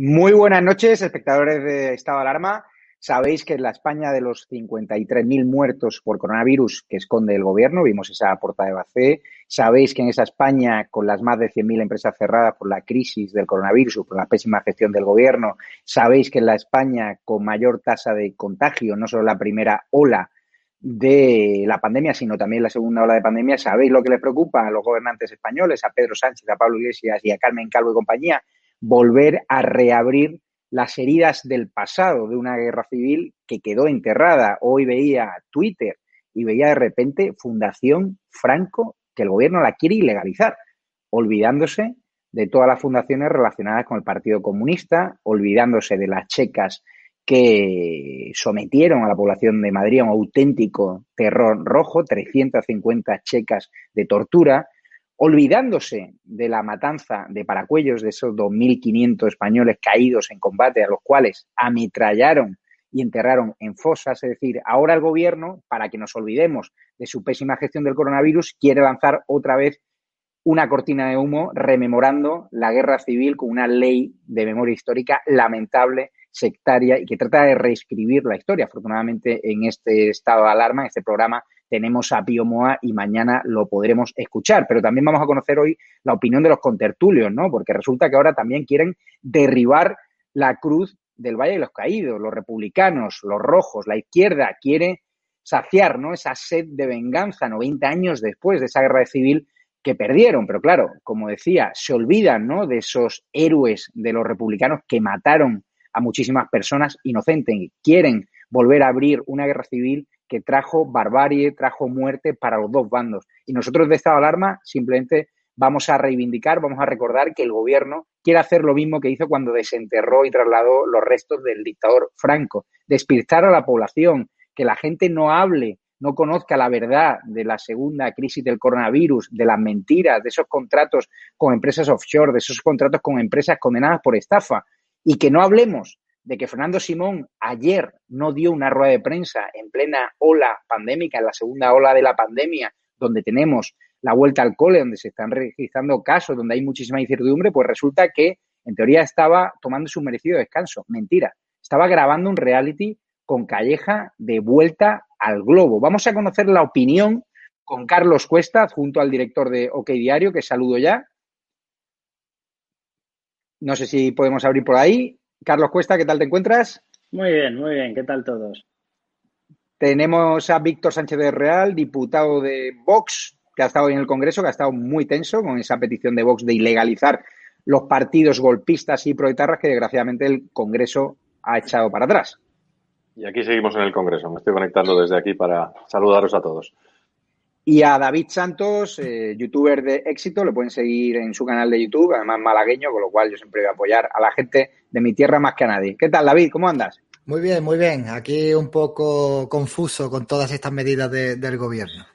Muy buenas noches, espectadores de Estado de Alarma. Sabéis que en la España de los 53.000 muertos por coronavirus que esconde el gobierno, vimos esa portada de BACE, sabéis que en esa España, con las más de 100.000 empresas cerradas por la crisis del coronavirus o por la pésima gestión del gobierno, sabéis que en la España con mayor tasa de contagio, no solo la primera ola de la pandemia, sino también la segunda ola de pandemia, sabéis lo que les preocupa a los gobernantes españoles, a Pedro Sánchez, a Pablo Iglesias y a Carmen Calvo y compañía, volver a reabrir las heridas del pasado de una guerra civil que quedó enterrada. Hoy veía Twitter y veía de repente Fundación Franco que el gobierno la quiere ilegalizar, olvidándose de todas las fundaciones relacionadas con el Partido Comunista, olvidándose de las checas que sometieron a la población de Madrid a un auténtico terror rojo, 350 checas de tortura, olvidándose de la matanza de Paracuellos, de esos 2.500 españoles caídos en combate, a los cuales ametrallaron y enterraron en fosas. Es decir, ahora el gobierno, para que nos olvidemos de su pésima gestión del coronavirus, quiere lanzar otra vez una cortina de humo rememorando la guerra civil con una ley de memoria histórica lamentable, sectaria y que trata de reescribir la historia. Afortunadamente, en este estado de alarma, en este programa, tenemos a Pío Moa y mañana lo podremos escuchar. Pero también vamos a conocer hoy la opinión de los contertulios, ¿no? Porque resulta que ahora también quieren derribar la cruz del Valle de los Caídos, los republicanos, los rojos, la izquierda quiere saciar, ¿no? Esa sed de venganza 90 años después de esa guerra civil que perdieron. Pero claro, como decía, se olvidan, ¿no? De esos héroes de los republicanos que mataron a muchísimas personas inocentes. Quieren volver a abrir una guerra civil que trajo barbarie, trajo muerte para los dos bandos. Y nosotros de estado de alarma simplemente vamos a reivindicar, vamos a recordar que el gobierno quiere hacer lo mismo que hizo cuando desenterró y trasladó los restos del dictador Franco, despistar a la población, que la gente no hable, no conozca la verdad de la segunda crisis del coronavirus, de las mentiras, de esos contratos con empresas offshore, de esos contratos con empresas condenadas por estafa, y que no hablemos de que Fernando Simón ayer no dio una rueda de prensa en plena ola pandémica, en la segunda ola de la pandemia, donde tenemos la vuelta al cole, donde se están registrando casos, donde hay muchísima incertidumbre, pues resulta que en teoría estaba tomando su merecido descanso. Mentira. Estaba grabando un reality con Calleja de vuelta al globo. Vamos a conocer la opinión con Carlos Cuesta, junto al director de OK Diario, que saludo ya. No sé si podemos abrir por ahí. Carlos Cuesta, ¿qué tal te encuentras? Muy bien, muy bien. ¿Qué tal todos? Tenemos a Víctor Sánchez de Real, diputado de Vox, que ha estado en el Congreso, que ha estado muy tenso con esa petición de Vox de ilegalizar los partidos golpistas y proetarras que desgraciadamente el Congreso ha echado para atrás. Y aquí seguimos en el Congreso. Me estoy conectando desde aquí para saludaros a todos. Y a David Santos, eh, youtuber de éxito, lo pueden seguir en su canal de YouTube, además malagueño, con lo cual yo siempre voy a apoyar a la gente de mi tierra más que a nadie. ¿Qué tal, David? ¿Cómo andas? Muy bien, muy bien. Aquí un poco confuso con todas estas medidas del gobierno.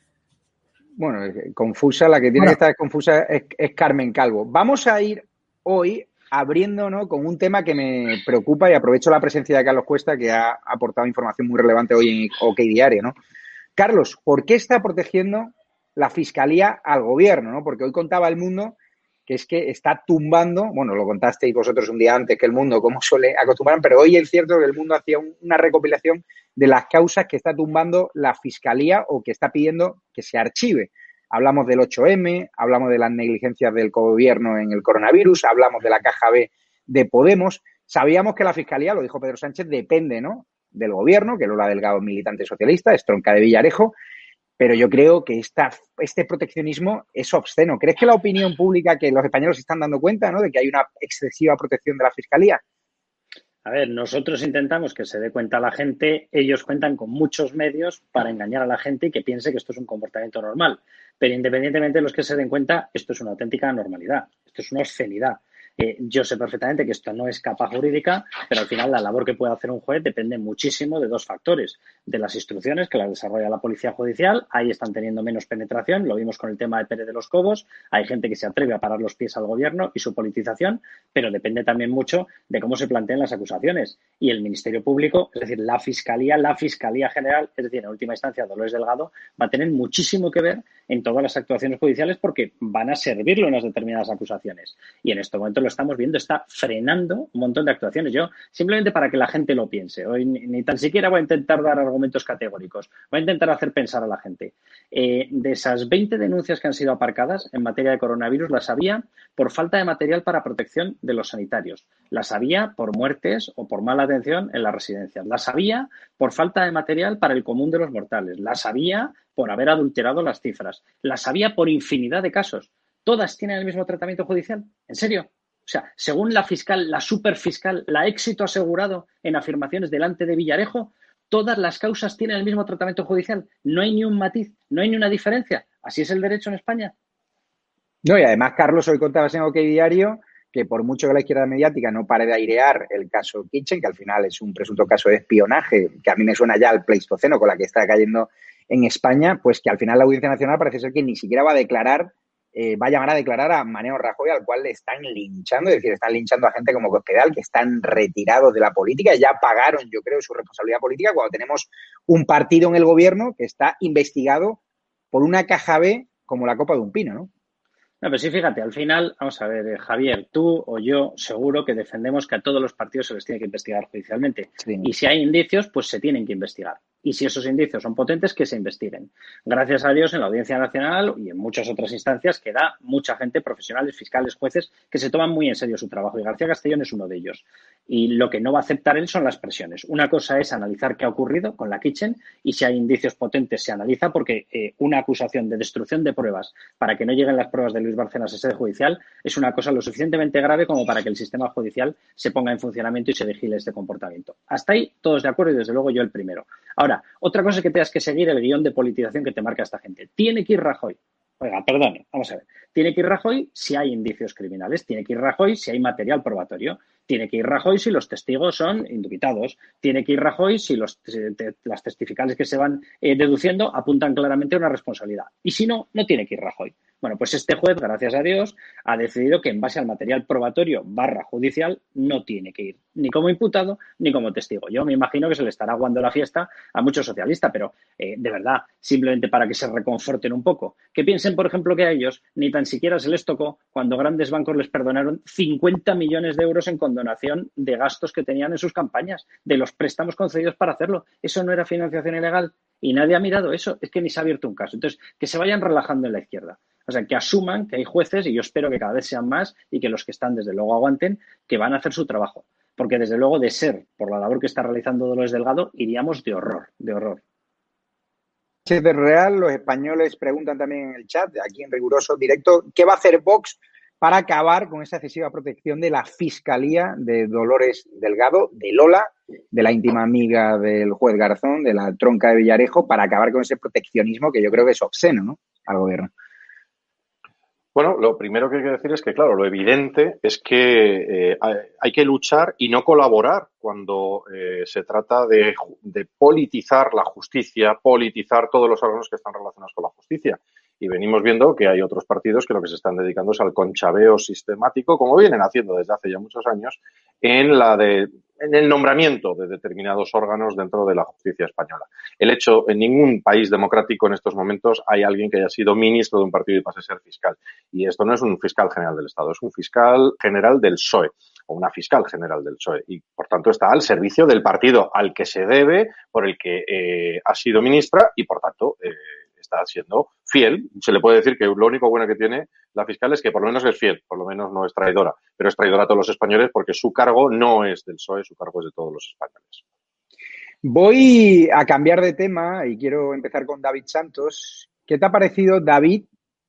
Bueno, confusa, la que tiene que estar confusa es, Carmen Calvo. Vamos a ir hoy abriendo con un tema que me preocupa y aprovecho la presencia de Carlos Cuesta, que ha aportado información muy relevante hoy en OK Diario, ¿no? Carlos, ¿por qué está protegiendo la Fiscalía al gobierno? ¿no? Porque hoy contaba el mundo que es que está tumbando, bueno, lo contasteis vosotros un día antes que el mundo, como suele acostumbrar, pero hoy es cierto que el mundo hacía una recopilación de las causas que está tumbando la Fiscalía o que está pidiendo que se archive. Hablamos del 8M, hablamos de las negligencias del gobierno en el coronavirus, hablamos de la caja B de Podemos. Sabíamos que la Fiscalía, lo dijo Pedro Sánchez, depende ¿no? Del gobierno, que Lola Delgado militante socialista, es tronca de Villarejo, pero yo creo que esta, este proteccionismo es obsceno. ¿Crees que la opinión pública, que los españoles están dando cuenta ¿no? de que hay una excesiva protección de la Fiscalía? A ver, nosotros intentamos que se dé cuenta la gente, ellos cuentan con muchos medios para engañar a la gente y que piense que esto es un comportamiento normal. Pero independientemente de los que se den cuenta, esto es una auténtica normalidad, esto es una obscenidad. Eh, yo sé perfectamente que esto no es capa jurídica, pero al final la labor que puede hacer un juez depende muchísimo de dos factores. De las instrucciones que las desarrolla la Policía Judicial, ahí están teniendo menos penetración, lo vimos con el tema de Pérez de los Cobos, hay gente que se atreve a parar los pies al gobierno y su politización, pero depende también mucho de cómo se planteen las acusaciones. Y el Ministerio Público, es decir, la Fiscalía, la Fiscalía General, es decir, en última instancia Dolores Delgado, va a tener muchísimo que ver en todas las actuaciones judiciales porque van a servirlo en las determinadas acusaciones. Y en este momento lo estamos viendo, está frenando un montón de actuaciones. Yo, simplemente para que la gente lo piense, hoy ni, tan siquiera voy a intentar dar argumentos categóricos, voy a intentar hacer pensar a la gente. Eh, de esas 20 denuncias que han sido aparcadas en materia de coronavirus, las había por falta de material para protección de los sanitarios, las había por muertes o por mala atención en las residencias, las había por falta de material para el común de los mortales, las había por haber adulterado las cifras, las había por infinidad de casos. ¿Todas tienen el mismo tratamiento judicial? ¿En serio? O sea, según la fiscal, la superfiscal, la éxito asegurado en afirmaciones delante de Villarejo, todas las causas tienen el mismo tratamiento judicial. No hay ni un matiz, no hay ni una diferencia. ¿Así es el derecho en España? No, y además, Carlos, hoy contabas en OK Diario que por mucho que la izquierda mediática no pare de airear el caso Kitchen, que al final es un presunto caso de espionaje, que a mí me suena ya al Pleistoceno con la que está cayendo en España, pues que al final la Audiencia Nacional parece ser que ni siquiera va a declarar eh, va a llamar a declarar a Maneo Rajoy, al cual le están linchando, es decir, están linchando a gente como Cospedal, que están retirados de la política, ya pagaron, yo creo, su responsabilidad política cuando tenemos un partido en el gobierno que está investigado por una caja B como la copa de un pino, ¿no? No, pero sí, fíjate, al final, vamos a ver, eh, Javier, tú o yo seguro que defendemos que a todos los partidos se les tiene que investigar judicialmente. Y si hay indicios, pues se tienen que investigar y si esos indicios son potentes, que se investiguen. Gracias a Dios, en la Audiencia Nacional y en muchas otras instancias queda mucha gente, profesionales, fiscales, jueces, que se toman muy en serio su trabajo y García Castellón es uno de ellos. Y lo que no va a aceptar él son las presiones. Una cosa es analizar qué ha ocurrido con la Kitchen y si hay indicios potentes se analiza porque eh, una acusación de destrucción de pruebas para que no lleguen las pruebas de Luis Barcenas a sede judicial es una cosa lo suficientemente grave como para que el sistema judicial se ponga en funcionamiento y se vigile este comportamiento. Hasta ahí todos de acuerdo y desde luego yo el primero. Ahora, otra cosa es que tengas que seguir el guion de politización que te marca esta gente. Tiene que ir Rajoy. Oiga, perdone, vamos a ver. Tiene que ir Rajoy si hay indicios criminales, tiene que ir Rajoy si hay material probatorio. Tiene que ir Rajoy si los testigos son indubitados. Tiene que ir Rajoy si los, las testificales que se van eh, deduciendo apuntan claramente a una responsabilidad. Y si no, no tiene que ir Rajoy. Bueno, pues este juez, gracias a Dios, ha decidido que en base al material probatorio barra judicial no tiene que ir ni como imputado ni como testigo. Yo me imagino que se le estará aguando la fiesta a muchos socialistas, pero eh, de verdad, simplemente para que se reconforten un poco. Que piensen, por ejemplo, que a ellos ni tan siquiera se les tocó cuando grandes bancos les perdonaron 50 millones de euros en condonación de gastos que tenían en sus campañas, de los préstamos concedidos para hacerlo. Eso no era financiación ilegal y nadie ha mirado eso. Es que ni se ha abierto un caso. Entonces, que se vayan relajando en la izquierda. O sea, que asuman que hay jueces, y yo espero que cada vez sean más, y que los que están, desde luego, aguanten, que van a hacer su trabajo. Porque, desde luego, de ser por la labor que está realizando Dolores Delgado, iríamos de horror, de horror. De Real, los españoles preguntan también en el chat, aquí en riguroso directo, ¿qué va a hacer Vox para acabar con esa excesiva protección de la Fiscalía de Dolores Delgado, de Lola, de la íntima amiga del juez Garzón, de la tronca de Villarejo, para acabar con ese proteccionismo que yo creo que es obsceno ¿no? al gobierno? Bueno, lo primero que hay que decir es que, claro, lo evidente es que eh, hay que luchar y no colaborar cuando eh, se trata de, de, politizar la justicia, politizar todos los órganos que están relacionados con la justicia. Y venimos viendo que hay otros partidos que lo que se están dedicando es al conchabeo sistemático, como vienen haciendo desde hace ya muchos años, en la de en el nombramiento de determinados órganos dentro de la justicia española. El hecho, en ningún país democrático en estos momentos hay alguien que haya sido ministro de un partido y pase a ser fiscal. Y esto no es un fiscal general del Estado, es un fiscal general del PSOE o una fiscal general del PSOE. Y, por tanto, está al servicio del partido al que se debe, por el que eh, ha sido ministra y, por tanto, eh, está siendo fiel. Se le puede decir que lo único bueno que tiene la fiscal es que por lo menos es fiel, por lo menos no es traidora, pero es traidora a todos los españoles porque su cargo no es del PSOE, su cargo es de todos los españoles. Voy a cambiar de tema y quiero empezar con David Santos. ¿Qué te ha parecido, David,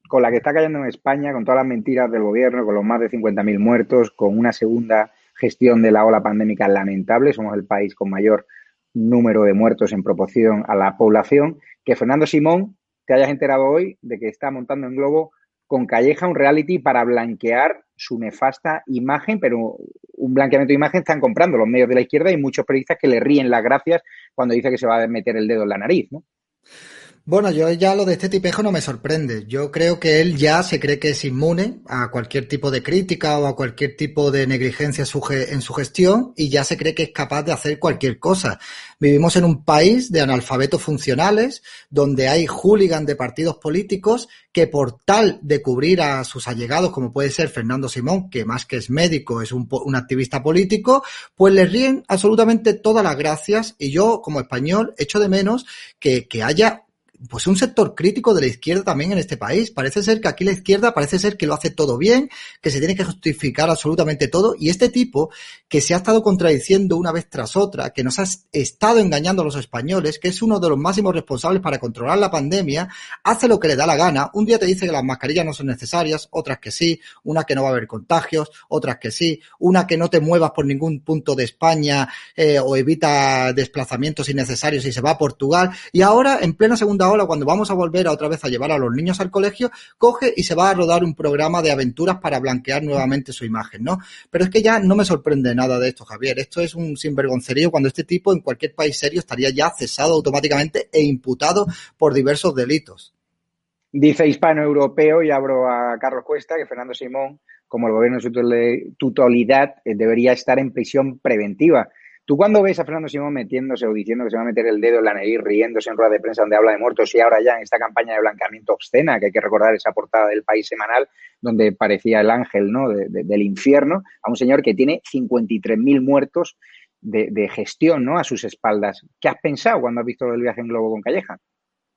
con la que está cayendo en España, con todas las mentiras del gobierno, con los más de 50.000 muertos, con una segunda gestión de la ola pandémica lamentable? Somos el país con mayor número de muertos en proporción a la población. Que Fernando Simón te hayas enterado hoy de que está montando en Globo con Calleja un reality para blanquear su nefasta imagen, pero un blanqueamiento de imagen están comprando los medios de la izquierda y muchos periodistas que le ríen las gracias cuando dice que se va a meter el dedo en la nariz, ¿no? Bueno, yo ya lo de este tipejo no me sorprende. Yo creo que él ya se cree que es inmune a cualquier tipo de crítica o a cualquier tipo de negligencia en su gestión y ya se cree que es capaz de hacer cualquier cosa. Vivimos en un país de analfabetos funcionales donde hay hooligans de partidos políticos que por tal de cubrir a sus allegados, como puede ser Fernando Simón, que más que es médico es un, un activista político, pues le ríen absolutamente todas las gracias y yo como español echo de menos que haya pues un sector crítico de la izquierda también en este país. Parece ser que aquí la izquierda parece ser que lo hace todo bien, que se tiene que justificar absolutamente todo. Y este tipo, que se ha estado contradiciendo una vez tras otra, que nos ha estado engañando a los españoles, que es uno de los máximos responsables para controlar la pandemia, hace lo que le da la gana. Un día te dice que las mascarillas no son necesarias, otras que sí, una que no va a haber contagios, otras que sí, una que no te muevas por ningún punto de España eh, o evita desplazamientos innecesarios y se va a Portugal. Y ahora, en plena segunda hora, cuando vamos a volver otra vez a llevar a los niños al colegio, coge y se va a rodar un programa de aventuras para blanquear nuevamente su imagen, ¿no? Pero es que ya no me sorprende nada de esto, Javier. Esto es un sinvergoncerío cuando este tipo en cualquier país serio estaría ya cesado automáticamente e imputado por diversos delitos. Dice hispano-europeo, y abro a Carlos Cuesta, que Fernando Simón, como el gobierno en su totalidad, eh, debería estar en prisión preventiva. ¿Tú cuando ves a Fernando Simón metiéndose o diciendo que se va a meter el dedo en la nariz, riéndose en rueda de prensa donde habla de muertos y ahora ya en esta campaña de blanqueamiento obscena, que hay que recordar esa portada del país semanal donde parecía el ángel ¿no? del infierno, a un señor que tiene 53.000 muertos de, gestión ¿no? a sus espaldas? ¿Qué has pensado cuando has visto el viaje en globo con Calleja?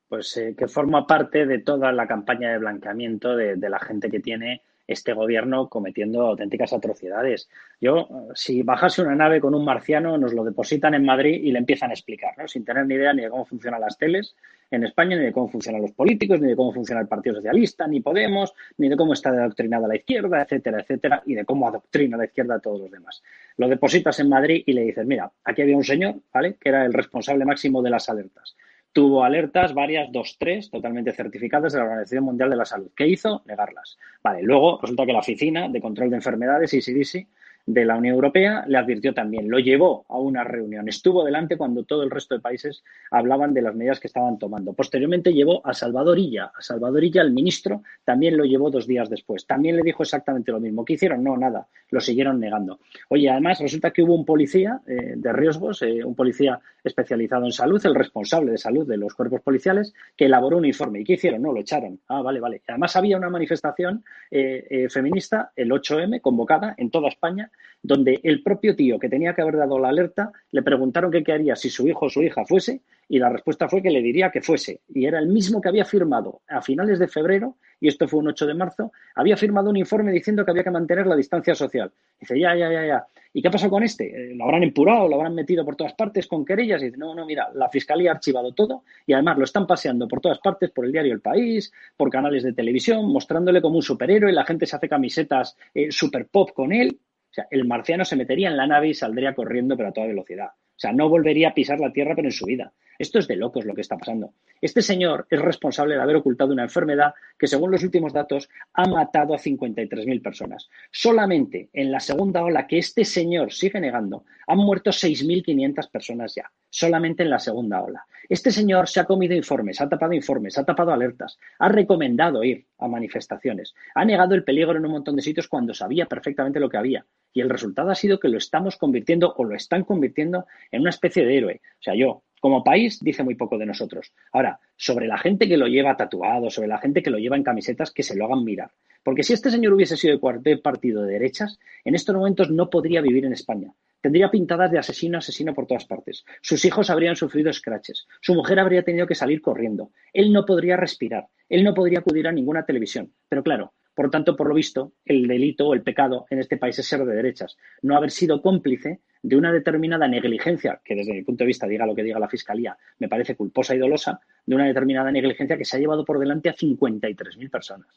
Pues eh, que forma parte de toda la campaña de blanqueamiento de la gente que tiene este gobierno cometiendo auténticas atrocidades. Yo, si bajase una nave con un marciano, nos lo depositan en Madrid y le empiezan a explicar, ¿no? sin tener ni idea ni de cómo funcionan las teles en España, ni de cómo funcionan los políticos, ni de cómo funciona el Partido Socialista, ni Podemos, ni de cómo está adoctrinada la izquierda, etcétera, etcétera, y de cómo adoctrina la izquierda a todos los demás. Lo depositas en Madrid y le dices, mira, aquí había un señor, ¿vale?, que era el responsable máximo de las alertas tuvo alertas, varias, dos, tres, totalmente certificadas de la Organización Mundial de la Salud. ¿Qué hizo? Negarlas. Vale, luego resulta que la Oficina de Control de Enfermedades, ECDC, de la Unión Europea le advirtió también, lo llevó a una reunión, estuvo delante cuando todo el resto de países hablaban de las medidas que estaban tomando. Posteriormente llevó a Salvador Illa, a Salvador Illa, el ministro, también lo llevó dos días después. También le dijo exactamente lo mismo. ¿Qué hicieron? No, nada, lo siguieron negando. Oye, además resulta que hubo un policía eh, de riesgos, eh, un policía especializado en salud, el responsable de salud de los cuerpos policiales, que elaboró un informe. ¿Y qué hicieron? No, lo echaron. Ah, vale, vale. Además había una manifestación eh, feminista, el 8M, convocada en toda España, donde el propio tío que tenía que haber dado la alerta le preguntaron qué haría si su hijo o su hija fuese y la respuesta fue que le diría que fuese. Y era el mismo que había firmado a finales de febrero, y esto fue un 8 de marzo, había firmado un informe diciendo que había que mantener la distancia social. Dice, ya, ya, ya, ya. ¿Y qué pasó con este? Eh, ¿Lo habrán empurado? ¿Lo habrán metido por todas partes con querellas? Y dice, no, no, mira, la Fiscalía ha archivado todo y además lo están paseando por todas partes, por el diario El País, por canales de televisión, mostrándole como un superhéroe, la gente se hace camisetas eh, super pop con él. O sea, el marciano se metería en la nave y saldría corriendo, pero a toda velocidad. O sea, no volvería a pisar la Tierra, pero en su vida. Esto es de locos lo que está pasando. Este señor es responsable de haber ocultado una enfermedad que, según los últimos datos, ha matado a 53.000 personas. Solamente en la segunda ola que este señor sigue negando, han muerto 6.500 personas ya. Solamente en la segunda ola. Este señor se ha comido informes, ha tapado informes, ha tapado alertas, ha recomendado ir a manifestaciones, ha negado el peligro en un montón de sitios cuando sabía perfectamente lo que había. Y el resultado ha sido que lo estamos convirtiendo o lo están convirtiendo en una especie de héroe. O sea, yo, como país dice muy poco de nosotros. Ahora, sobre la gente que lo lleva tatuado, sobre la gente que lo lleva en camisetas, que se lo hagan mirar. Porque si este señor hubiese sido de partido de derechas, en estos momentos no podría vivir en España. Tendría pintadas de asesino a asesino por todas partes. Sus hijos habrían sufrido scratches. Su mujer habría tenido que salir corriendo. Él no podría respirar. Él no podría acudir a ninguna televisión. Pero claro, por tanto, por lo visto, el delito o el pecado en este país es ser de derechas, no haber sido cómplice de una determinada negligencia, que desde mi punto de vista, diga lo que diga la Fiscalía, me parece culposa y dolosa, de una determinada negligencia que se ha llevado por delante a 53.000 personas.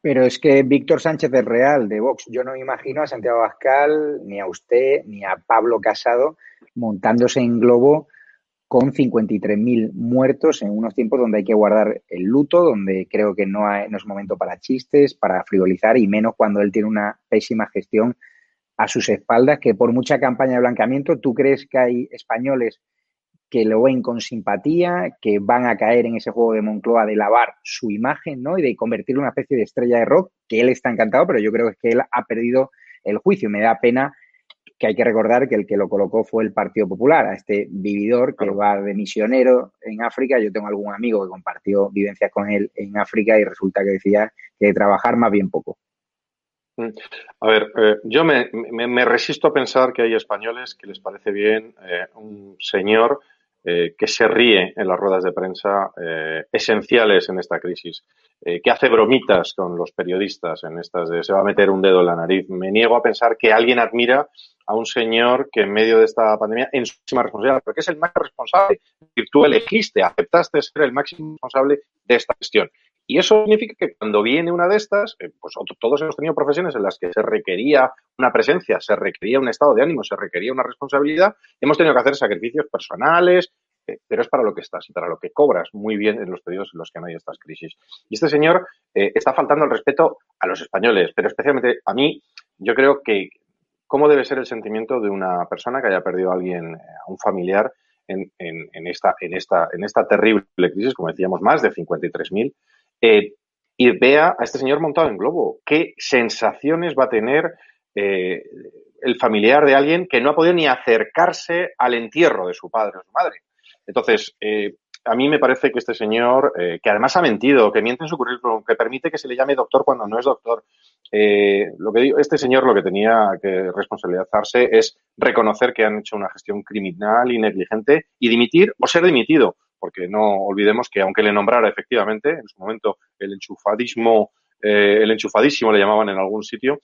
Pero es que Víctor Sánchez es real, de Vox. Yo no me imagino a Santiago Abascal, ni a usted, ni a Pablo Casado montándose en globo con 53.000 muertos en unos tiempos donde hay que guardar el luto, donde creo que no, no es momento para chistes, para frivolizar y menos cuando él tiene una pésima gestión a sus espaldas, que por mucha campaña de blanqueamiento, ¿tú crees que hay españoles que lo ven con simpatía, que van a caer en ese juego de Moncloa de lavar su imagen, ¿no? Y de convertirlo en una especie de estrella de rock, que él está encantado, pero yo creo que él ha perdido el juicio. Me da pena que hay que recordar que el que lo colocó fue el Partido Popular, a este vividor que va de misionero en África. Yo tengo algún amigo que compartió vivencias con él en África y resulta que decía que de trabajar más bien poco. Mm. A ver, eh, yo me, resisto a pensar que hay españoles que les parece bien eh, un señor eh, que se ríe en las ruedas de prensa esenciales en esta crisis, que hace bromitas con los periodistas en estas de se va a meter un dedo en la nariz. Me niego a pensar que alguien admira a un señor que en medio de esta pandemia, en su máxima responsabilidad, porque es el más responsable. Tú elegiste, aceptaste ser el máximo responsable de esta gestión. Y eso significa que cuando viene una de estas, eh, pues todos hemos tenido profesiones en las que se requería una presencia, se requería un estado de ánimo, se requería una responsabilidad, hemos tenido que hacer sacrificios personales, eh, pero es para lo que estás y para lo que cobras muy bien en los periodos en los que no hay estas crisis. Y este señor eh, está faltando el respeto a los españoles, pero especialmente a mí, yo creo que cómo debe ser el sentimiento de una persona que haya perdido a alguien, a un familiar, en, esta, terrible crisis, como decíamos, más de 53.000, eh, y vea a este señor montado en globo. ¿Qué sensaciones va a tener eh, el familiar de alguien que no ha podido ni acercarse al entierro de su padre o su madre? Entonces, eh, a mí me parece que este señor, que además ha mentido, que miente en su currículum, que permite que se le llame doctor cuando no es doctor, lo que digo, este señor lo que tenía que responsabilizarse es reconocer que han hecho una gestión criminal y negligente y dimitir o ser dimitido porque no olvidemos que aunque le nombrara efectivamente, en su momento el enchufadismo, eh, el enchufadísimo le llamaban en algún sitio,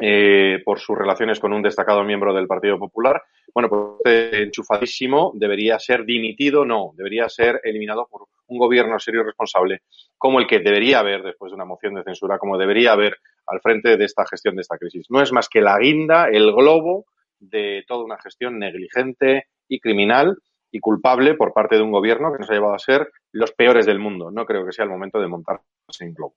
eh, por sus relaciones con un destacado miembro del Partido Popular, bueno, pues este enchufadísimo debería ser dimitido, no, debería ser eliminado por un gobierno serio y responsable, como el que debería haber después de una moción de censura, como debería haber al frente de esta gestión de esta crisis. No es más que la guinda, el globo de toda una gestión negligente y criminal y culpable por parte de un gobierno que nos ha llevado a ser los peores del mundo. No creo que sea el momento de montarse en globo.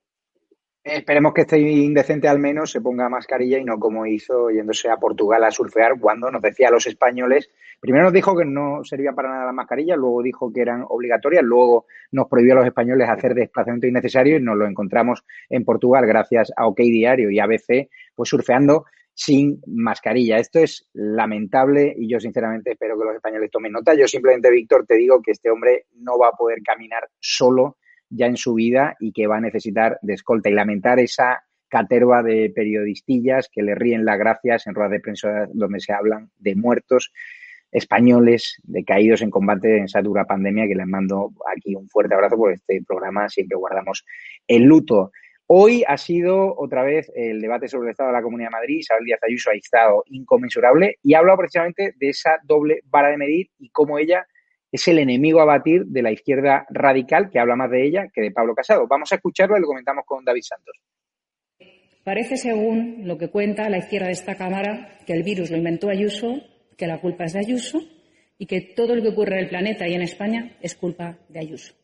Esperemos que este indecente al menos se ponga mascarilla y no como hizo yéndose a Portugal a surfear cuando nos decía a los españoles, primero nos dijo que no servía para nada la mascarilla, luego dijo que eran obligatorias, luego nos prohibió a los españoles hacer desplazamiento innecesario y nos lo encontramos en Portugal gracias a OK Diario y ABC, pues surfeando sin mascarilla. Esto es lamentable y yo sinceramente espero que los españoles tomen nota. Yo simplemente, Víctor, te digo que este hombre no va a poder caminar solo ya en su vida y que va a necesitar de escolta y lamentar esa caterva de periodistillas que le ríen las gracias en ruedas de prensa donde se hablan de muertos españoles, de caídos en combate en esa dura pandemia, que les mando aquí un fuerte abrazo por este programa, siempre guardamos el luto. Hoy ha sido otra vez el debate sobre el estado de la Comunidad de Madrid. Isabel Díaz Ayuso ha estado inconmensurable y ha hablado precisamente de esa doble vara de medir y cómo ella es el enemigo a batir de la izquierda radical, que habla más de ella que de Pablo Casado. Vamos a escucharlo y lo comentamos con David Santos. Parece, según lo que cuenta la izquierda de esta Cámara, que el virus lo inventó Ayuso, que la culpa es de Ayuso y que todo lo que ocurre en el planeta y en España es culpa de Ayuso.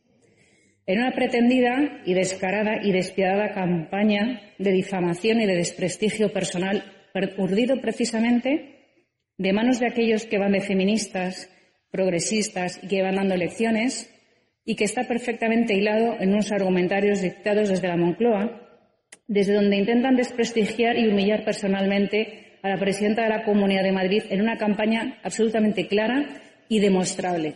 En una pretendida y descarada y despiadada campaña de difamación y de desprestigio personal, urdido precisamente de manos de aquellos que van de feministas, progresistas y que van dando lecciones y que está perfectamente hilado en unos argumentarios dictados desde la Moncloa, desde donde intentan desprestigiar y humillar personalmente a la presidenta de la Comunidad de Madrid en una campaña absolutamente clara y demostrable.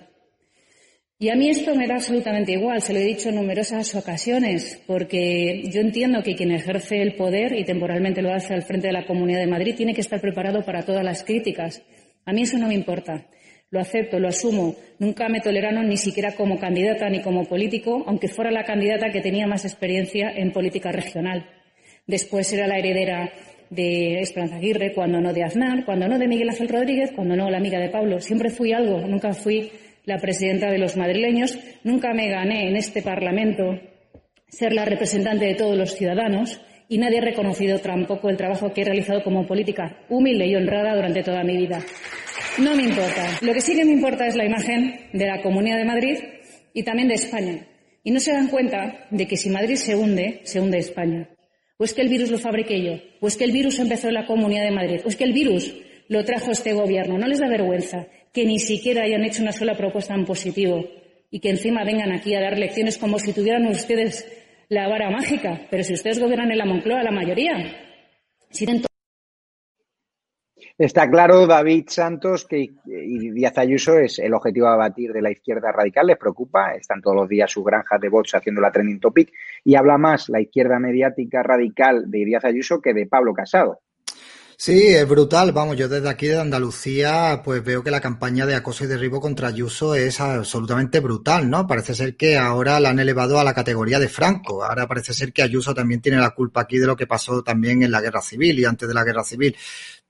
Y a mí esto me da absolutamente igual, se lo he dicho en numerosas ocasiones, porque yo entiendo que quien ejerce el poder y temporalmente lo hace al frente de la Comunidad de Madrid tiene que estar preparado para todas las críticas. A mí eso no me importa. Lo acepto, lo asumo. Nunca me toleraron ni siquiera como candidata ni como político, aunque fuera la candidata que tenía más experiencia en política regional. Después era la heredera de Esperanza Aguirre, cuando no de Aznar, cuando no de Miguel Ángel Rodríguez, cuando no la amiga de Pablo. Siempre fui algo, nunca fui la presidenta de los madrileños, nunca me gané en este Parlamento ser la representante de todos los ciudadanos y nadie ha reconocido tampoco el trabajo que he realizado como política humilde y honrada durante toda mi vida. No me importa. Lo que sí que me importa es la imagen de la Comunidad de Madrid y también de España. Y no se dan cuenta de que si Madrid se hunde, se hunde España. O es que el virus lo fabriqué yo, o es que el virus empezó en la Comunidad de Madrid, o es que el virus lo trajo este gobierno. No les da vergüenza que ni siquiera hayan hecho una sola propuesta en positivo y que encima vengan aquí a dar lecciones como si tuvieran ustedes la vara mágica. Pero si ustedes gobiernan en la Moncloa, la mayoría. Está claro, David Santos, que y Ayuso es el objetivo a batir de la izquierda radical, les preocupa, están todos los días sus granjas de bots haciendo la trending topic, y habla más la izquierda mediática radical de Díaz Ayuso que de Pablo Casado. Sí, es brutal. Vamos, yo desde aquí de Andalucía, pues veo que la campaña de acoso y derribo contra Ayuso es absolutamente brutal, ¿no? Parece ser que ahora la han elevado a la categoría de Franco. Ahora parece ser que Ayuso también tiene la culpa aquí de lo que pasó también en la guerra civil y antes de la guerra civil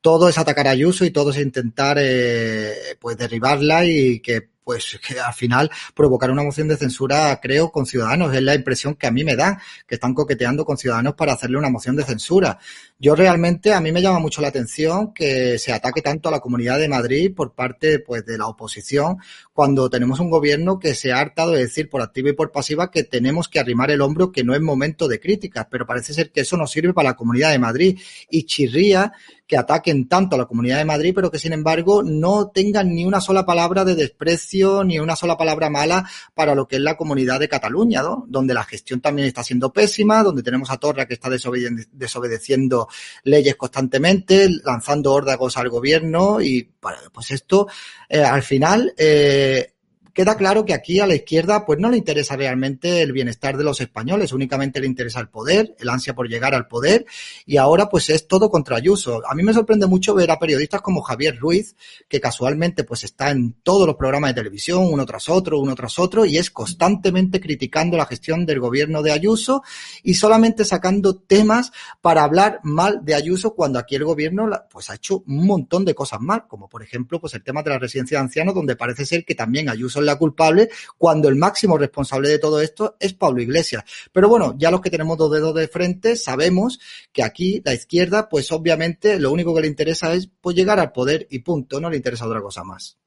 todo es atacar a Ayuso y todo es intentar eh, pues derribarla y que pues que al final provocar una moción de censura, creo, con ciudadanos. Es la impresión que a mí me da, que están coqueteando con ciudadanos para hacerle una moción de censura. Yo realmente, a mí me llama mucho la atención que se ataque tanto a la Comunidad de Madrid por parte, pues, de la oposición, cuando tenemos un gobierno que se ha hartado de decir por activa y por pasiva que tenemos que arrimar el hombro, que no es momento de críticas, pero parece ser que eso no sirve para la Comunidad de Madrid. Y chirría que ataquen tanto a la Comunidad de Madrid, pero que sin embargo no tengan ni una sola palabra de desprecio, ni una sola palabra mala para lo que es la comunidad de Cataluña, ¿no? Donde la gestión también está siendo pésima, donde tenemos a Torra que está desobedeciendo leyes constantemente, lanzando órdagos al gobierno y pues esto eh, al final eh, queda claro que aquí a la izquierda pues no le interesa realmente el bienestar de los españoles, únicamente le interesa el poder, el ansia por llegar al poder y ahora pues es todo contra Ayuso. A mí me sorprende mucho ver a periodistas como Javier Ruiz, que casualmente pues está en todos los programas de televisión, uno tras otro, uno tras otro y es constantemente criticando la gestión del gobierno de Ayuso y solamente sacando temas para hablar mal de Ayuso cuando aquí el gobierno pues ha hecho un montón de cosas mal, como por ejemplo pues el tema de la residencia de ancianos donde parece ser que también Ayuso la culpable cuando el máximo responsable de todo esto es Pablo Iglesias. Pero bueno, ya los que tenemos dos dedos de frente sabemos que aquí la izquierda, pues obviamente lo único que le interesa es pues, llegar al poder y punto, no le interesa otra cosa más.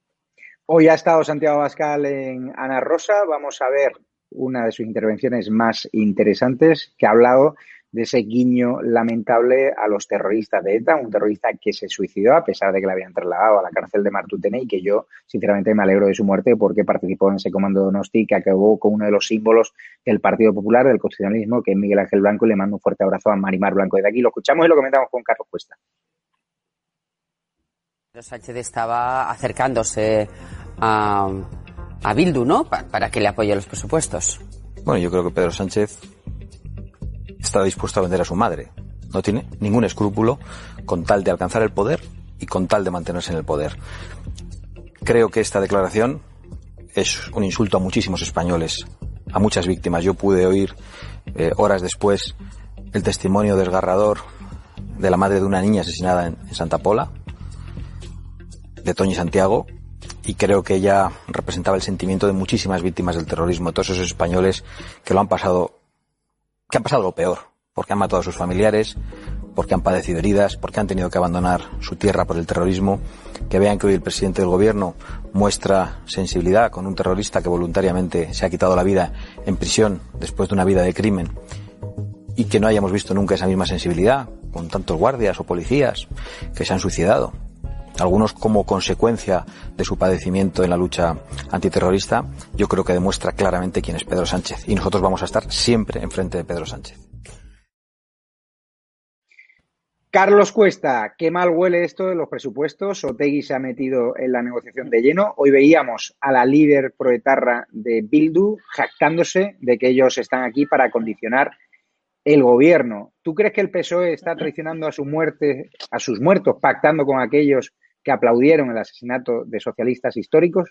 Hoy ha estado Santiago Bascal en Ana Rosa. Vamos a ver una de sus intervenciones más interesantes, que ha hablado de ese guiño lamentable a los terroristas de ETA, un terrorista que se suicidó a pesar de que le habían trasladado a la cárcel de Martutene y que yo, sinceramente, me alegro de su muerte porque participó en ese comando de Donosti que acabó con uno de los símbolos del Partido Popular, del constitucionalismo, que es Miguel Ángel Blanco, y le mando un fuerte abrazo a Marimar Blanco de aquí. Lo escuchamos y lo comentamos con Carlos Cuesta. Sánchez estaba acercándose a, a Bildu, ¿no? para que le apoye los presupuestos. Bueno, yo creo que Pedro Sánchez está dispuesto a vender a su madre. No tiene ningún escrúpulo con tal de alcanzar el poder y con tal de mantenerse en el poder. Creo que esta declaración es un insulto a muchísimos españoles, a muchas víctimas. Yo pude oír eh, horas después el testimonio desgarrador de la madre de una niña asesinada en, Santa Pola, de Toñi Santiago, y creo que ella representaba el sentimiento de muchísimas víctimas del terrorismo, todos esos españoles que lo han pasado que han pasado lo peor, porque han matado a sus familiares, porque han padecido heridas, porque han tenido que abandonar su tierra por el terrorismo, que vean que hoy el presidente del gobierno muestra sensibilidad con un terrorista que voluntariamente se ha quitado la vida en prisión después de una vida de crimen y que no hayamos visto nunca esa misma sensibilidad con tantos guardias o policías que se han suicidado algunos como consecuencia de su padecimiento en la lucha antiterrorista, yo creo que demuestra claramente quién es Pedro Sánchez. Y nosotros vamos a estar siempre enfrente de Pedro Sánchez. Carlos Cuesta, qué mal huele esto de los presupuestos. Otegui se ha metido en la negociación de lleno. Hoy veíamos a la líder proetarra de Bildu jactándose de que ellos están aquí para condicionar el gobierno. ¿Tú crees que el PSOE está traicionando a su muerte, a sus muertos, pactando con aquellos que aplaudieron el asesinato de socialistas históricos?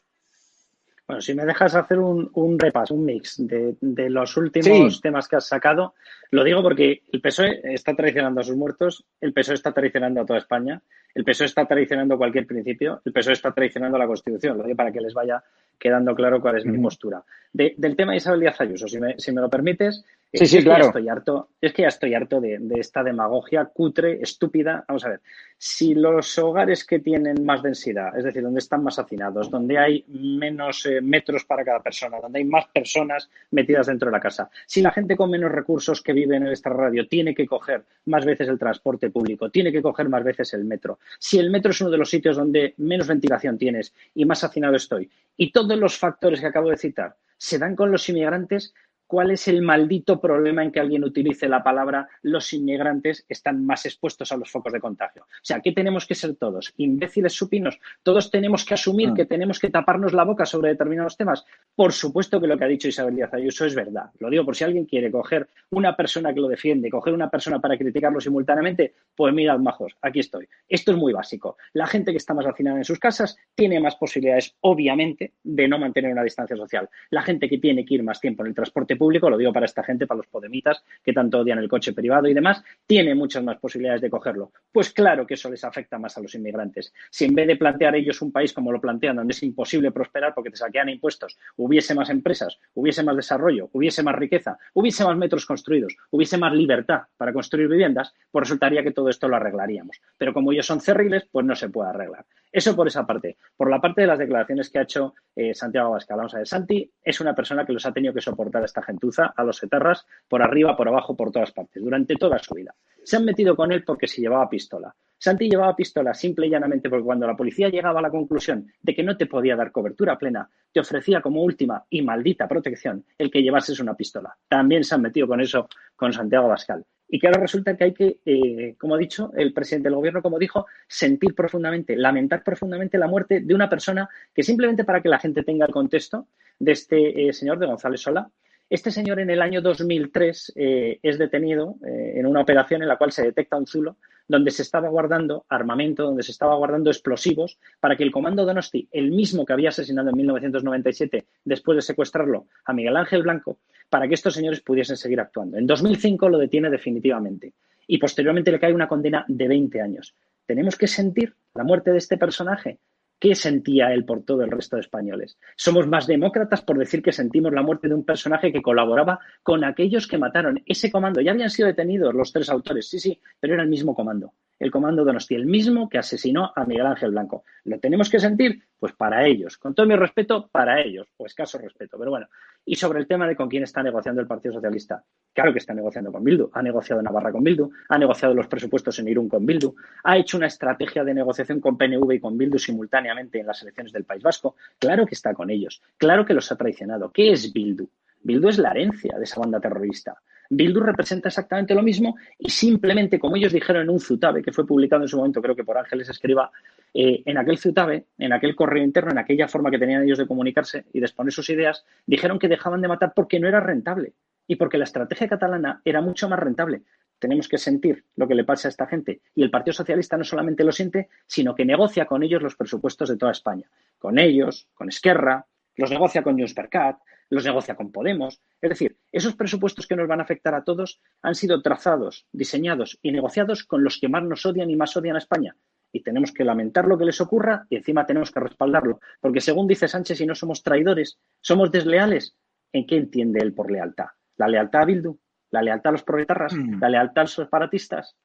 Bueno, si me dejas hacer un, repaso, un mix de, los últimos temas que has sacado, lo digo porque el PSOE está traicionando a sus muertos, el PSOE está traicionando a toda España, el PSOE está traicionando cualquier principio, el PSOE está traicionando la Constitución. Lo digo para que les vaya quedando claro cuál es mi postura. del tema de Isabel Díaz Ayuso, si me, si me lo permites, Sí, sí, es claro. Que estoy harto, es que ya estoy harto de, esta demagogia cutre, estúpida. Vamos a ver, si los hogares que tienen más densidad, es decir, donde están más hacinados, donde hay menos eh, metros para cada persona, donde hay más personas metidas dentro de la casa, si la gente con menos recursos que vive en esta radio tiene que coger más veces el transporte público, tiene que coger más veces el metro, si el metro es uno de los sitios donde menos ventilación tienes y más hacinado estoy, y todos los factores que acabo de citar se dan con los inmigrantes, ¿Cuál es el maldito problema en que alguien utilice la palabra los inmigrantes están más expuestos a los focos de contagio? O sea, ¿qué tenemos que ser todos? ¿Imbéciles supinos? ¿Todos tenemos que asumir que tenemos que taparnos la boca sobre determinados temas? Por supuesto que lo que ha dicho Isabel Díaz Ayuso es verdad. Lo digo por si alguien quiere coger una persona que lo defiende, coger una persona para criticarlo simultáneamente, pues mirad, majos, aquí estoy. Esto es muy básico. La gente que está más hacinada en sus casas tiene más posibilidades, obviamente, de no mantener una distancia social. La gente que tiene que ir más tiempo en el transporte público, lo digo para esta gente, para los podemitas que tanto odian el coche privado y demás, tiene muchas más posibilidades de cogerlo. Pues claro que eso les afecta más a los inmigrantes. Si en vez de plantear ellos un país como lo plantean, donde es imposible prosperar porque te saquean impuestos, hubiese más empresas, hubiese más desarrollo, hubiese más riqueza, hubiese más metros construidos, hubiese más libertad para construir viviendas, pues resultaría que todo esto lo arreglaríamos. Pero como ellos son cerriles, pues no se puede arreglar. Eso por esa parte. Por la parte de las declaraciones que ha hecho eh, Santiago Abascal. Vamos a ver, Santi es una persona que los ha tenido que soportar a esta gentuza, a los etarras, por arriba, por abajo, por todas partes, durante toda su vida. Se han metido con él porque se llevaba pistola. Santi llevaba pistola simple y llanamente porque cuando la policía llegaba a la conclusión de que no te podía dar cobertura plena, te ofrecía como última y maldita protección el que llevases una pistola. También se han metido con eso con Santiago Abascal. Y que ahora resulta que hay que, eh, como ha dicho el presidente del gobierno, como dijo, sentir profundamente, lamentar profundamente la muerte de una persona que simplemente para que la gente tenga el contexto de este eh, señor de González Sola, este señor en el año 2003 eh, es detenido en una operación en la cual se detecta un zulo donde se estaba guardando armamento, donde se estaba guardando explosivos para que el comando Donosti, el mismo que había asesinado en 1997 después de secuestrarlo a Miguel Ángel Blanco, para que estos señores pudiesen seguir actuando. En 2005 lo detiene definitivamente y posteriormente le cae una condena de 20 años. Tenemos que sentir la muerte de este personaje. ¿Qué sentía él por todo el resto de españoles? Somos más demócratas por decir que sentimos la muerte de un personaje que colaboraba con aquellos que mataron ese comando. Ya habían sido detenidos los tres autores, sí, sí, pero era el mismo comando. El comando Donosti, el mismo que asesinó a Miguel Ángel Blanco. ¿Lo tenemos que sentir? Pues para ellos, con todo mi respeto, para ellos, o escaso respeto, pero bueno. Y sobre el tema de con quién está negociando el Partido Socialista. Claro que está negociando con Bildu, ha negociado Navarra con Bildu, ha negociado los presupuestos en Irún con Bildu, ha hecho una estrategia de negociación con PNV y con Bildu simultáneamente en las elecciones del País Vasco. Claro que está con ellos, claro que los ha traicionado. ¿Qué es Bildu? Bildu es la herencia de esa banda terrorista. Bildu representa exactamente lo mismo y simplemente, como ellos dijeron en un Zutabe, que fue publicado en su momento, creo que por Ángeles Escriba, eh, en aquel Zutabe, en aquel correo interno, en aquella forma que tenían ellos de comunicarse y de exponer sus ideas, dijeron que dejaban de matar porque no era rentable y porque la estrategia catalana era mucho más rentable. Tenemos que sentir lo que le pasa a esta gente. Y el Partido Socialista no solamente lo siente, sino que negocia con ellos los presupuestos de toda España. Con ellos, con Esquerra, los negocia con Junts per Cat, los negocia con Podemos. Es decir, esos presupuestos que nos van a afectar a todos han sido trazados, diseñados y negociados con los que más nos odian y más odian a España. Y tenemos que lamentar lo que les ocurra y encima tenemos que respaldarlo. Porque según dice Sánchez, si no somos traidores, somos desleales, ¿en qué entiende él por lealtad? ¿La lealtad a Bildu? ¿La lealtad a los proletarras? Mm. ¿La lealtad a los separatistas?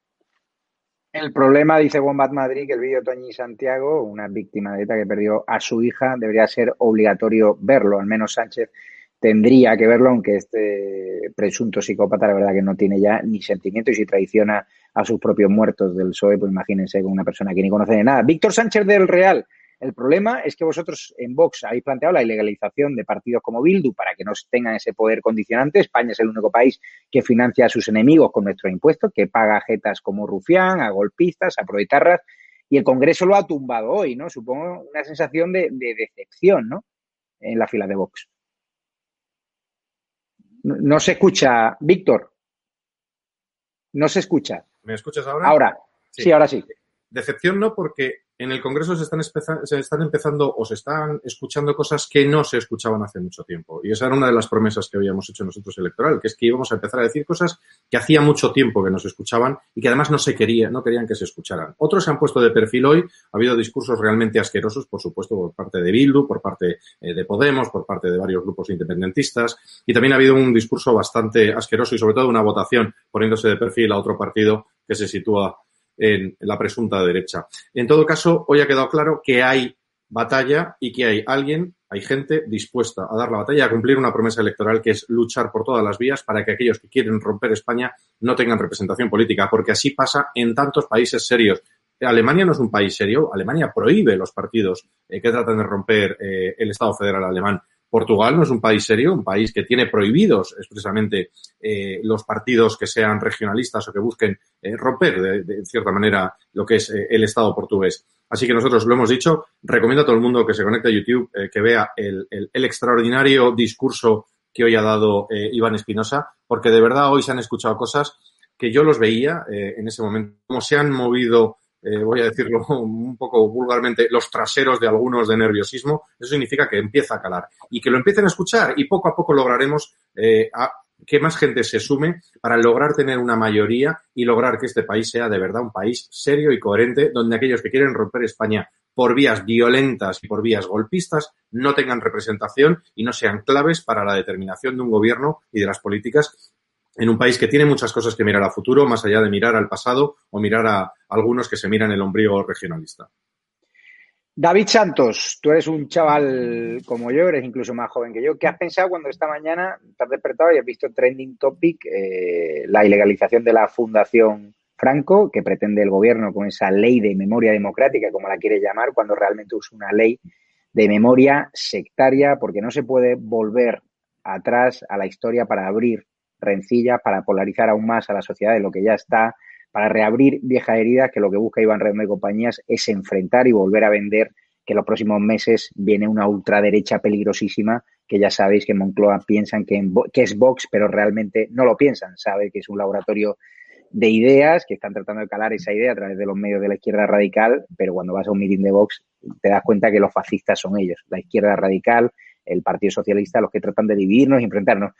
El problema, dice Wombat Madrid, que el vídeo Toñi Santiago, una víctima de ETA que perdió a su hija, debería ser obligatorio verlo. Al menos Sánchez tendría que verlo, aunque este presunto psicópata, la verdad que no tiene ya ni sentimiento y si traiciona a sus propios muertos del PSOE, pues imagínense con una persona que ni conoce de nada. Víctor Sánchez del Real. El problema es que vosotros en Vox habéis planteado la ilegalización de partidos como Bildu para que no tengan ese poder condicionante. España es el único país que financia a sus enemigos con nuestros impuestos, que paga jetas como Rufián, a golpistas, a proetarras, y el Congreso lo ha tumbado hoy, ¿no? Supongo una sensación de, decepción, ¿no? En la fila de Vox. No, se escucha, Víctor. No se escucha. ¿Me escuchas ahora? Ahora. sí ahora sí. Decepción no, porque en el Congreso se están, se están empezando o se están escuchando cosas que no se escuchaban hace mucho tiempo. Y esa era una de las promesas que habíamos hecho nosotros electoral, que es que íbamos a empezar a decir cosas que hacía mucho tiempo que no se escuchaban y que además no se quería, no querían que se escucharan. Otros se han puesto de perfil hoy. Ha habido discursos realmente asquerosos, por supuesto, por parte de Bildu, por parte eh, de Podemos, por parte de varios grupos independentistas. Y también ha habido un discurso bastante asqueroso y sobre todo una votación poniéndose de perfil a otro partido que se sitúa en la presunta derecha. En todo caso, hoy ha quedado claro que hay batalla y que hay alguien, hay gente dispuesta a dar la batalla, a cumplir una promesa electoral que es luchar por todas las vías para que aquellos que quieren romper España no tengan representación política, porque así pasa en tantos países serios. Alemania no es un país serio, Alemania prohíbe los partidos eh, que tratan de romper eh, el Estado federal alemán. Portugal no es un país serio, un país que tiene prohibidos expresamente eh, los partidos que sean regionalistas o que busquen eh, romper de, cierta manera lo que es eh, el Estado portugués. Así que nosotros lo hemos dicho, recomiendo a todo el mundo que se conecte a YouTube, que vea el, extraordinario discurso que hoy ha dado Iván Espinosa, porque de verdad hoy se han escuchado cosas que yo los veía en ese momento, cómo se han movido eh, voy a decirlo un poco vulgarmente, los traseros de algunos de nerviosismo, eso significa que empieza a calar. Y que lo empiecen a escuchar y poco a poco lograremos eh, que más gente se sume para lograr tener una mayoría y lograr que este país sea de verdad un país serio y coherente donde aquellos que quieren romper España por vías violentas y por vías golpistas no tengan representación y no sean claves para la determinación de un gobierno y de las políticas en un país que tiene muchas cosas que mirar a futuro, más allá de mirar al pasado o mirar a algunos que se miran el ombligo regionalista. David Santos, tú eres un chaval como yo, eres incluso más joven que yo. ¿Qué has pensado cuando esta mañana te has despertado y has visto trending topic eh, la ilegalización de la Fundación Franco, que pretende el gobierno con esa ley de memoria democrática, como la quiere llamar, cuando realmente es una ley de memoria sectaria, porque no se puede volver atrás a la historia para abrir rencilla para polarizar aún más a la sociedad de lo que ya está, para reabrir viejas heridas, que lo que busca Iván Redondo y compañías es enfrentar y volver a vender que en los próximos meses viene una ultraderecha peligrosísima, que ya sabéis que en Moncloa piensan que, que es Vox, pero realmente no lo piensan, sabe que es un laboratorio de ideas, que están tratando de calar esa idea a través de los medios de la izquierda radical, pero cuando vas a un meeting de Vox te das cuenta que los fascistas son ellos, la izquierda radical, el Partido Socialista, los que tratan de dividirnos y enfrentarnos.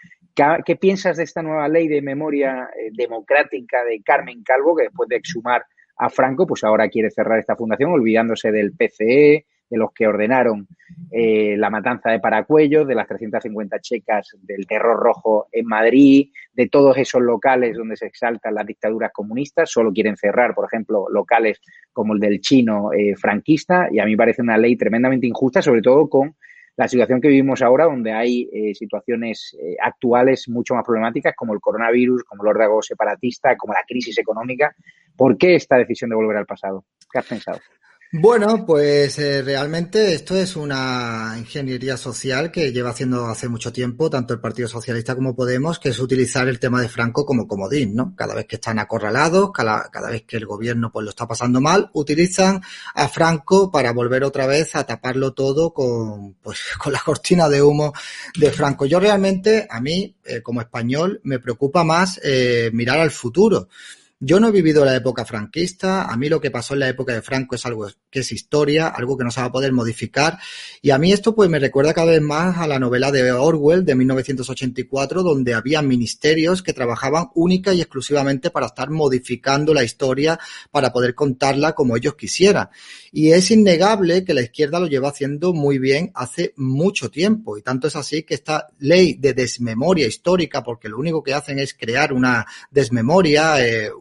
¿Qué, piensas de esta nueva ley de memoria eh, democrática de Carmen Calvo, que después de exhumar a Franco, pues ahora quiere cerrar esta fundación, olvidándose del PCE, de los que ordenaron eh, la matanza de Paracuellos, de las 350 checas del terror rojo en Madrid, de todos esos locales donde se exaltan las dictaduras comunistas. Solo quieren cerrar, por ejemplo, locales como el del chino eh, franquista y a mí me parece una ley tremendamente injusta, sobre todo con la situación que vivimos ahora, donde hay eh, situaciones eh, actuales mucho más problemáticas, como el coronavirus, como el órdago separatista, como la crisis económica. ¿Por qué esta decisión de volver al pasado? ¿Qué has pensado? Bueno, pues eh, realmente esto es una ingeniería social que lleva haciendo hace mucho tiempo tanto el Partido Socialista como Podemos, que es utilizar el tema de Franco como comodín, ¿no? Cada vez que están acorralados, cada, vez que el gobierno pues lo está pasando mal, utilizan a Franco para volver otra vez a taparlo todo con, pues, con la cortina de humo de Franco. Yo realmente, a mí, eh, como español, me preocupa más eh, mirar al futuro. Yo no he vivido la época franquista, a mí lo que pasó en la época de Franco es algo que es historia, algo que no se va a poder modificar, y a mí esto pues me recuerda cada vez más a la novela de Orwell de 1984, donde había ministerios que trabajaban única y exclusivamente para estar modificando la historia para poder contarla como ellos quisieran. Y es innegable que la izquierda lo lleva haciendo muy bien hace mucho tiempo, y tanto es así que esta ley de desmemoria histórica, porque lo único que hacen es crear una desmemoria, eh,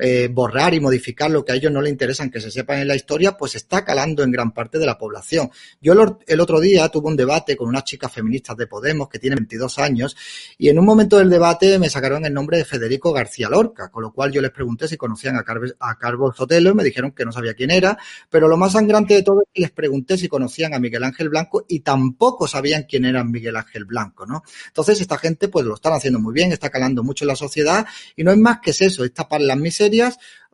eh, borrar y modificar lo que a ellos no les interesan que se sepan en la historia, pues está calando en gran parte de la población. Yo el otro día tuve un debate con unas chicas feministas de Podemos que tienen 22 años y en un momento del debate me sacaron el nombre de Federico García Lorca, con lo cual yo les pregunté si conocían a, Car a Carlos Sotelo y me dijeron que no sabía quién era, pero lo más sangrante de todo es que les pregunté si conocían a Miguel Ángel Blanco y tampoco sabían quién era Miguel Ángel Blanco, ¿no? Entonces esta gente pues lo están haciendo muy bien, está calando mucho en la sociedad y no es más que eso, es tapar las miserias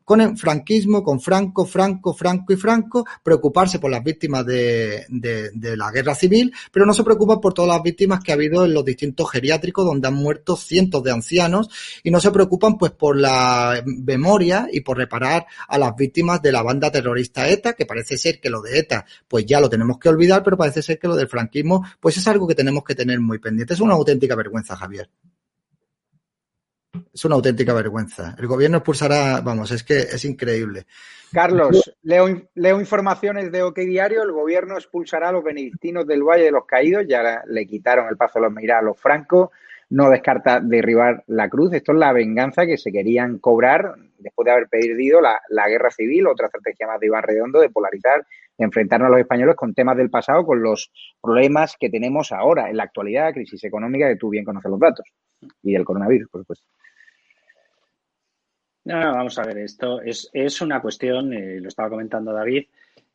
con el franquismo, con Franco, Franco, Franco y Franco, preocuparse por las víctimas de, de, la guerra civil, pero no se preocupan por todas las víctimas que ha habido en los distintos geriátricos donde han muerto cientos de ancianos y no se preocupan pues por la memoria y por reparar a las víctimas de la banda terrorista ETA, que parece ser que lo de ETA pues ya lo tenemos que olvidar, pero parece ser que lo del franquismo pues es algo que tenemos que tener muy pendiente. Es una auténtica vergüenza, Javier. Es una auténtica vergüenza. El gobierno expulsará, vamos, es que es increíble. Carlos, leo, leo informaciones de OK Diario, el gobierno expulsará a los benedictinos del Valle de los Caídos, ya le quitaron el paso a los Meirá a los francos, no descarta derribar la cruz. Esto es la venganza que se querían cobrar después de haber perdido la, la guerra civil, otra estrategia más de Iván Redondo de polarizar, de enfrentarnos a los españoles con temas del pasado, con los problemas que tenemos ahora, en la actualidad, crisis económica, que tú bien conoces los datos, y del coronavirus, por supuesto. No, no, vamos a ver, esto es, es una cuestión, eh, lo estaba comentando David,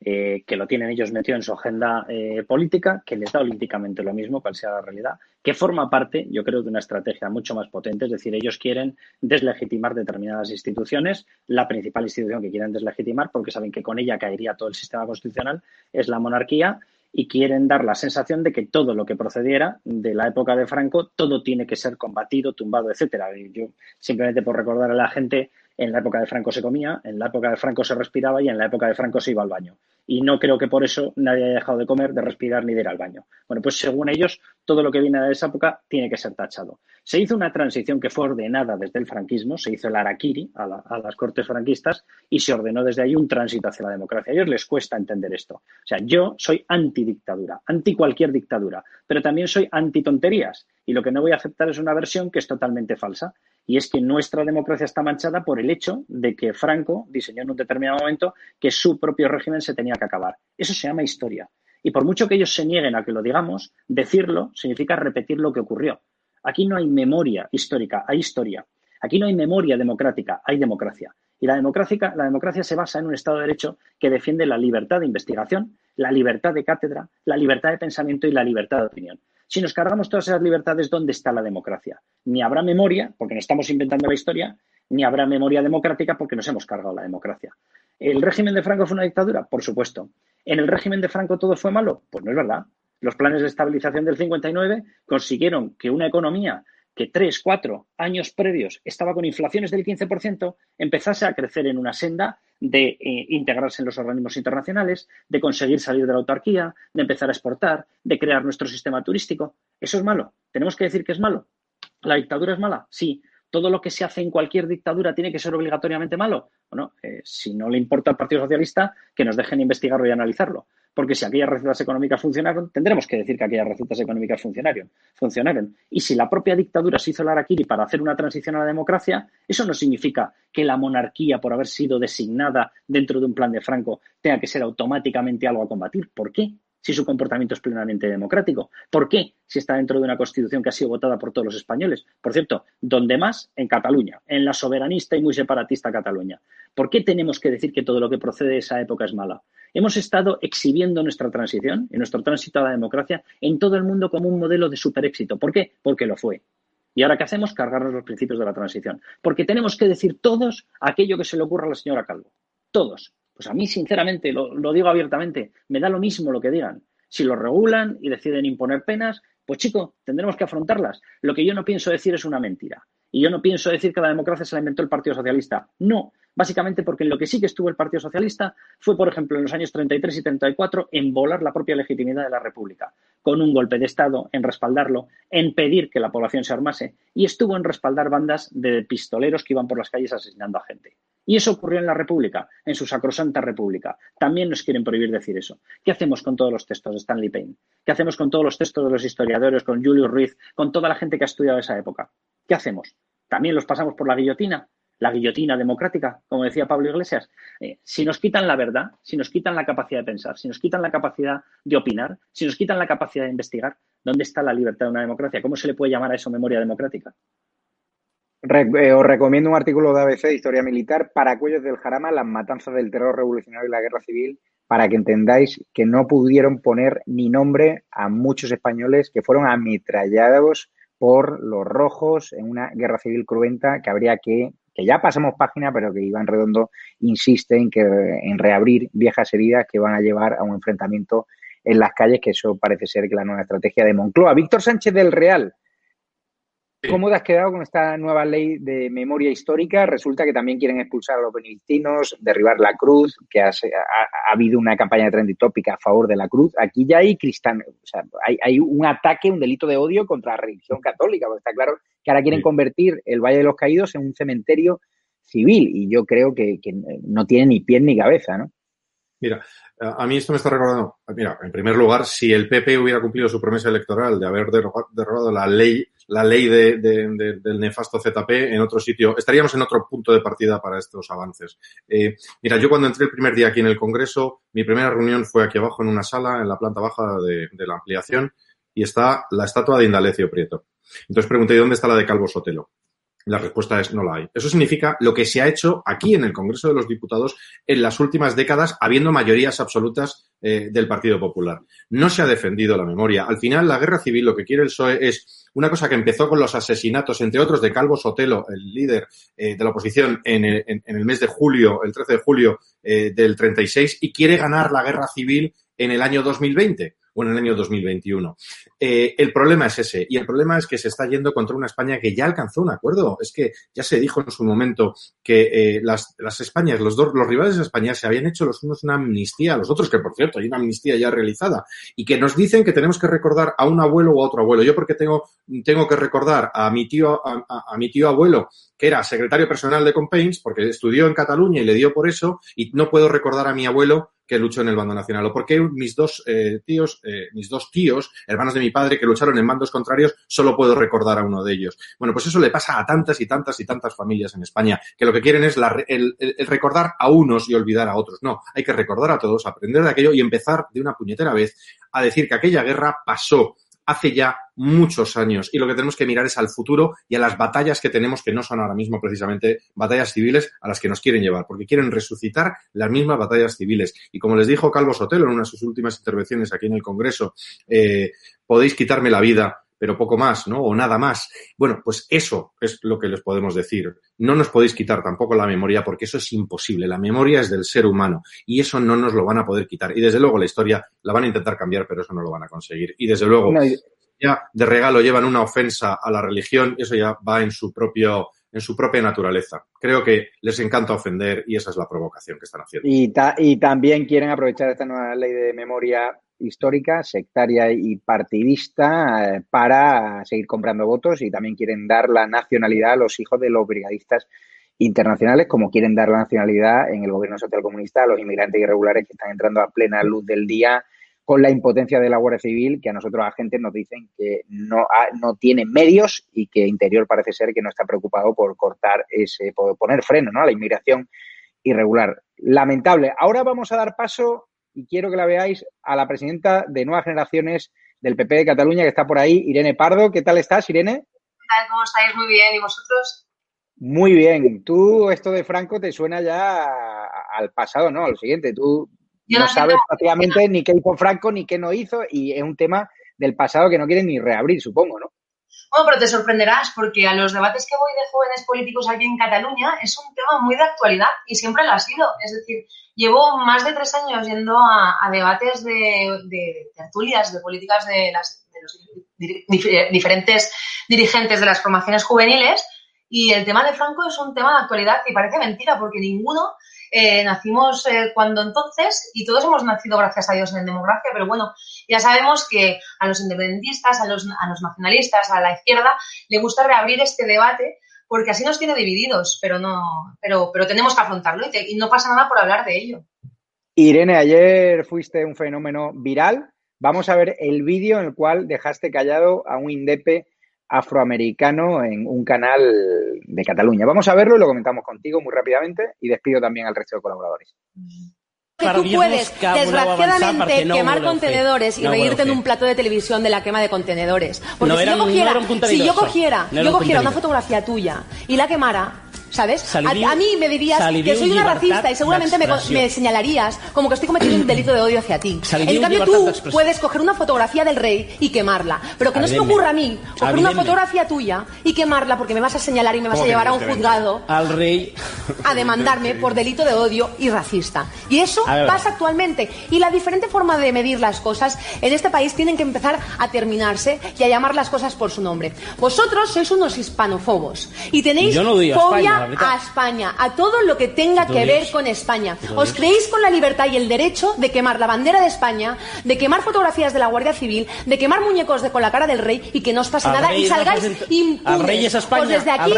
eh, que lo tienen ellos metido en su agenda eh, política, que les da olímpicamente lo mismo, cual sea la realidad, que forma parte, yo creo, de una estrategia mucho más potente, es decir, ellos quieren deslegitimar determinadas instituciones, la principal institución que quieren deslegitimar, porque saben que con ella caería todo el sistema constitucional, es la monarquía, y quieren dar la sensación de que todo lo que procediera de la época de Franco, todo tiene que ser combatido, tumbado, etcétera. yo simplemente por recordar a la gente en la época de Franco se comía, en la época de Franco se respiraba y en la época de Franco se iba al baño. Y no creo que por eso nadie haya dejado de comer, de respirar ni de ir al baño. Bueno, pues según ellos, todo lo que viene de esa época tiene que ser tachado. Se hizo una transición que fue ordenada desde el franquismo, se hizo el araquiri a, las cortes franquistas y se ordenó desde ahí un tránsito hacia la democracia. A ellos les cuesta entender esto. O sea, yo soy antidictadura, anti cualquier dictadura, pero también soy anti tonterías. Y lo que no voy a aceptar es una versión que es totalmente falsa y es que nuestra democracia está manchada por el hecho de que Franco diseñó en un determinado momento que su propio régimen se tenía que acabar. Eso se llama historia. Y por mucho que ellos se nieguen a que lo digamos, decirlo significa repetir lo que ocurrió. Aquí no hay memoria histórica, hay historia. Aquí no hay memoria democrática, hay democracia. Y la democracia, la democracia se basa en un Estado de Derecho que defiende la libertad de investigación, la libertad de cátedra, la libertad de pensamiento y la libertad de opinión. Si nos cargamos todas esas libertades, ¿dónde está la democracia? Ni habrá memoria, porque nos estamos inventando la historia, ni habrá memoria democrática porque nos hemos cargado la democracia. ¿El régimen de Franco fue una dictadura? Por supuesto. ¿En el régimen de Franco todo fue malo? Pues no es verdad. Los planes de estabilización del 59 consiguieron que una economía que tres, cuatro años previos estaba con inflaciones del 15%, empezase a crecer en una senda de eh, integrarse en los organismos internacionales, de conseguir salir de la autarquía, de empezar a exportar, de crear nuestro sistema turístico. ¿Eso es malo? ¿Tenemos que decir que es malo? ¿La dictadura es mala? Sí. ¿Todo lo que se hace en cualquier dictadura tiene que ser obligatoriamente malo? Bueno, eh, si no le importa al Partido Socialista, que nos dejen investigarlo y analizarlo. Porque si aquellas recetas económicas funcionaron, tendremos que decir que aquellas recetas económicas funcionaron. funcionaron. Y si la propia dictadura se hizo la araquiri para hacer una transición a la democracia, eso no significa que la monarquía, por haber sido designada dentro de un plan de Franco, tenga que ser automáticamente algo a combatir. ¿Por qué? Si su comportamiento es plenamente democrático? ¿Por qué si está dentro de una constitución que ha sido votada por todos los españoles? Por cierto, ¿dónde más? En Cataluña, en la soberanista y muy separatista Cataluña. ¿Por qué tenemos que decir que todo lo que procede de esa época es mala? Hemos estado exhibiendo nuestra transición y nuestro tránsito a la democracia en todo el mundo como un modelo de superéxito. ¿Por qué? Porque lo fue. ¿Y ahora qué hacemos? Cargarnos los principios de la transición. Porque tenemos que decir todos aquello que se le ocurra a la señora Calvo. Todos. Pues a mí, sinceramente, lo, digo abiertamente, me da lo mismo lo que digan. Si lo regulan y deciden imponer penas, pues chico, tendremos que afrontarlas. Lo que yo no pienso decir es una mentira. Y yo no pienso decir que la democracia se la inventó el Partido Socialista. No, básicamente porque en lo que sí que estuvo el Partido Socialista fue, por ejemplo, en los años 33 y 34, en volar la propia legitimidad de la República, con un golpe de Estado, en respaldarlo, en pedir que la población se armase, y estuvo en respaldar bandas de pistoleros que iban por las calles asesinando a gente. Y eso ocurrió en la República, en su sacrosanta República. También nos quieren prohibir decir eso. ¿Qué hacemos con todos los textos de Stanley Payne? ¿Qué hacemos con todos los textos de los historiadores, con Julius Ruiz, con toda la gente que ha estudiado esa época? ¿Qué hacemos? ¿También los pasamos por la guillotina? la guillotina democrática, como decía Pablo Iglesias. Eh, si nos quitan la verdad, si nos quitan la capacidad de pensar, si nos quitan la capacidad de opinar, si nos quitan la capacidad de investigar, ¿dónde está la libertad de una democracia? ¿Cómo se le puede llamar a eso memoria democrática? Eh, os recomiendo un artículo de ABC de Historia Militar, para Cuellos del Jarama, las matanzas del terror revolucionario y la guerra civil, para que entendáis que no pudieron poner ni nombre a muchos españoles que fueron ametrallados por los rojos en una guerra civil cruenta que habría que, que ya pasamos página, pero que Iván Redondo insiste en, que, en reabrir viejas heridas que van a llevar a un enfrentamiento en las calles, que eso parece ser que la nueva estrategia de Moncloa. Víctor Sánchez del Real, ¿Cómo te has quedado con esta nueva ley de memoria histórica? Resulta que también quieren expulsar a los benedictinos, derribar la cruz, que ha, habido una campaña de trending tópica a favor de la cruz. Aquí ya hay cristán, o sea, hay, un ataque, un delito de odio contra la religión católica, porque está claro que ahora quieren convertir el Valle de los Caídos en un cementerio civil y yo creo que, que no tiene ni pie ni cabeza, ¿no? Mira, a mí esto me está recordando, mira, en primer lugar, si el PP hubiera cumplido su promesa electoral de haber derrogado la ley, la ley de, de, del nefasto ZP en otro sitio, estaríamos en otro punto de partida para estos avances. Eh, mira, yo cuando entré el primer día aquí en el Congreso, mi primera reunión fue aquí abajo en una sala, en la planta baja de la ampliación, y está la estatua de Indalecio Prieto. Entonces pregunté, ¿dónde está la de Calvo Sotelo? La respuesta es no la hay. Eso significa lo que se ha hecho aquí en el Congreso de los Diputados en las últimas décadas, habiendo mayorías absolutas eh, del Partido Popular. No se ha defendido la memoria. Al final, la guerra civil lo que quiere el PSOE es una cosa que empezó con los asesinatos, entre otros, de Calvo Sotelo, el líder eh, de la oposición, en el, mes de julio, el 13 de julio eh, del 36, y quiere ganar la guerra civil en el año 2020 o en el año 2021. Eh, el problema es ese, y el problema es que se está yendo contra una España que ya alcanzó un acuerdo. Es que ya se dijo en su momento que eh, las, las Españas, los dos, los rivales de España se habían hecho los unos una amnistía, los otros que por cierto hay una amnistía ya realizada, y que nos dicen que tenemos que recordar a un abuelo o a otro abuelo. Yo porque tengo, tengo que recordar a mi tío, a, a, a mi tío abuelo, que era secretario personal de Companys, porque estudió en Cataluña y le dio por eso, y no puedo recordar a mi abuelo que luchó en el bando nacional. O porque mis dos eh, tíos, eh, mis dos tíos, hermanos de mi padre, que lucharon en bandos contrarios, solo puedo recordar a uno de ellos. Bueno, pues eso le pasa a tantas y tantas y tantas familias en España, que lo que quieren es el, el, recordar a unos y olvidar a otros. No, hay que recordar a todos, aprender de aquello y empezar de una puñetera vez a decir que aquella guerra pasó hace ya muchos años y lo que tenemos que mirar es al futuro y a las batallas que tenemos que no son ahora mismo precisamente batallas civiles a las que nos quieren llevar, porque quieren resucitar las mismas batallas civiles. Y como les dijo Calvo Sotelo en una de sus últimas intervenciones aquí en el Congreso, eh, podéis quitarme la vida, pero poco más, ¿no? O nada más. Bueno, pues eso es lo que les podemos decir. No nos podéis quitar tampoco la memoria porque eso es imposible. La memoria es del ser humano y eso no nos lo van a poder quitar. Y desde luego la historia la van a intentar cambiar, pero eso no lo van a conseguir. Y desde luego, ya de regalo llevan una ofensa a la religión, eso ya va en su propio en su propia naturaleza. Creo que les encanta ofender y esa es la provocación que están haciendo. Y, ta y también quieren aprovechar esta nueva ley de memoria histórica, sectaria y partidista eh, para seguir comprando votos y también quieren dar la nacionalidad a los hijos de los brigadistas internacionales, como quieren dar la nacionalidad en el gobierno socialcomunista a los inmigrantes irregulares que están entrando a plena luz del día con la impotencia de la Guardia Civil, que a nosotros agentes nos dicen que no, no tiene medios y que Interior parece ser que no está preocupado por cortar ese, por poner freno ¿no? a la inmigración irregular. Lamentable. Ahora vamos a dar paso, y quiero que la veáis, a la presidenta de Nuevas Generaciones del PP de Cataluña, que está por ahí, Irene Pardo. ¿Qué tal estás, Irene? ¿Qué tal? ¿Cómo estáis? Muy bien. ¿Y vosotros? Muy bien. Tú, esto de Franco te suena ya al pasado, ¿no? A lo siguiente. Tú no, sabes prácticamente ni qué hizo Franco ni qué no hizo y es un tema del pasado que no quieren ni reabrir, supongo, ¿no? Bueno, pero te sorprenderás porque a los debates que voy de jóvenes políticos aquí en Cataluña es un tema muy de actualidad y siempre lo ha sido. Es decir, llevo más de tres años yendo a, debates de, de, tertulias, de políticas de, las, de los diferentes dirigentes de las formaciones juveniles y el tema de Franco es un tema de actualidad que parece mentira porque ninguno eh, nacimos eh, cuando entonces y todos hemos nacido, gracias a Dios, en democracia, pero bueno, ya sabemos que a los independentistas, a los, a los nacionalistas, a la izquierda, le gusta reabrir este debate porque así nos tiene divididos, pero no, pero, pero tenemos que afrontarlo y, y no pasa nada por hablar de ello. Irene, ayer fuiste un fenómeno viral. Vamos a ver el vídeo en el cual dejaste callado a un indepe afroamericano en un canal de Cataluña. Vamos a verlo y lo comentamos contigo muy rápidamente y despido también al resto de colaboradores. Que tú puedes, desgraciadamente, quemar contenedores y reírte en un plato de televisión de la quema de contenedores. Porque si, yo cogiera, si yo cogiera, yo cogiera una fotografía tuya y la quemara, ¿sabes? a, mí me dirías que soy una racista y seguramente me, señalarías como que estoy cometiendo un delito de odio hacia ti. en cambio, tú puedes coger una fotografía del rey y quemarla. Pero que no se me ocurra a mí coger una fotografía tuya y quemarla porque me vas a señalar y me vas a llevar a un juzgado al rey a demandarme por delito de odio y racista. Y eso pasa actualmente. Y la diferente forma de medir las cosas en este país tienen que empezar a terminarse y a llamar las cosas por su nombre. Vosotros sois unos hispanofobos y tenéis fobia a España, a todo lo que tenga que ver con España. ¿Os creéis con la libertad y el derecho de quemar la bandera de España, de quemar fotografías de la Guardia Civil, de quemar muñecos de con la cara del rey y que no os pase nada y salgáis impunes? España, pues desde aquí,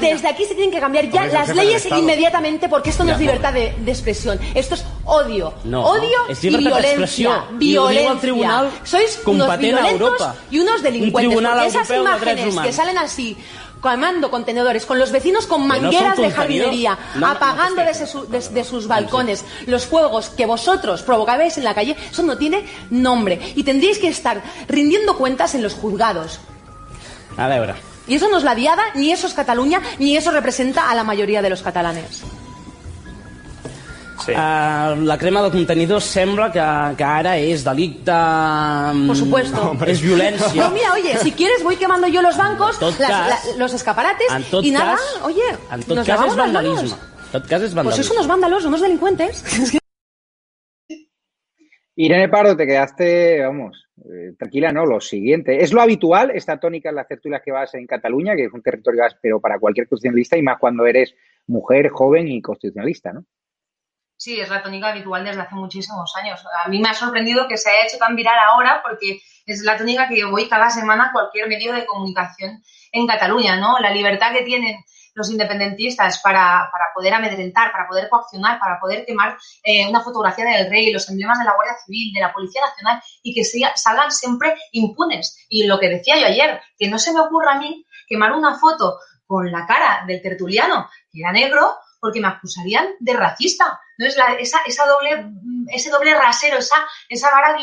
Desde aquí se tienen que cambiar ya las leyes inmediatamente porque esto no es libertad de, expresión, esto es odio. odio y violencia. Violencia. Tribunal Sois unos violentos y unos delincuentes. Porque esas imágenes que salen así quemando contenedores, con los vecinos con mangueras de jardinería, apagando desde, sus balcones los fuegos que vosotros provocabais en la calle, eso no tiene nombre. Y tendríais que estar rindiendo cuentas en los juzgados. A ver. Y eso no es la diada, ni eso es Cataluña, ni eso representa a la mayoría de los catalanes. Sí. Uh, la crema de contenidors sembla que, que ara és delicte... Mm, Por supuesto. No, és violència. No, mira, oye, si quieres voy quemando yo los bancos, las, cas, la, los escaparates y nada, oye, en tot nos cas és vandalisme. En tot cas és vandalisme. Pues son unos vándalos, unos delincuentes. Irene Pardo, te quedaste, vamos, eh, tranquila, ¿no? Lo siguiente. ¿Es lo habitual esta tónica en las tertulias que vas en Cataluña, que es un territorio áspero para cualquier constitucionalista y más cuando eres mujer, joven y constitucionalista, ¿no? Sí, es la tónica habitual desde hace muchísimos años. A mí me ha sorprendido que se haya hecho tan viral ahora porque es la tónica que yo voy cada semana a cualquier medio de comunicación en Cataluña, ¿no? La libertad que tienen los independentistas para, para poder amedrentar, para poder coaccionar, para poder quemar eh, una fotografía del rey, los emblemas de la Guardia Civil, de la Policía Nacional y que salgan siempre impunes. Y lo que decía yo ayer, que no se me ocurra a mí quemar una foto con la cara del tertuliano, que era negro, porque me acusarían de racista. ¿No? Es la, esa, esa doble, ese doble rasero, esa, esa vara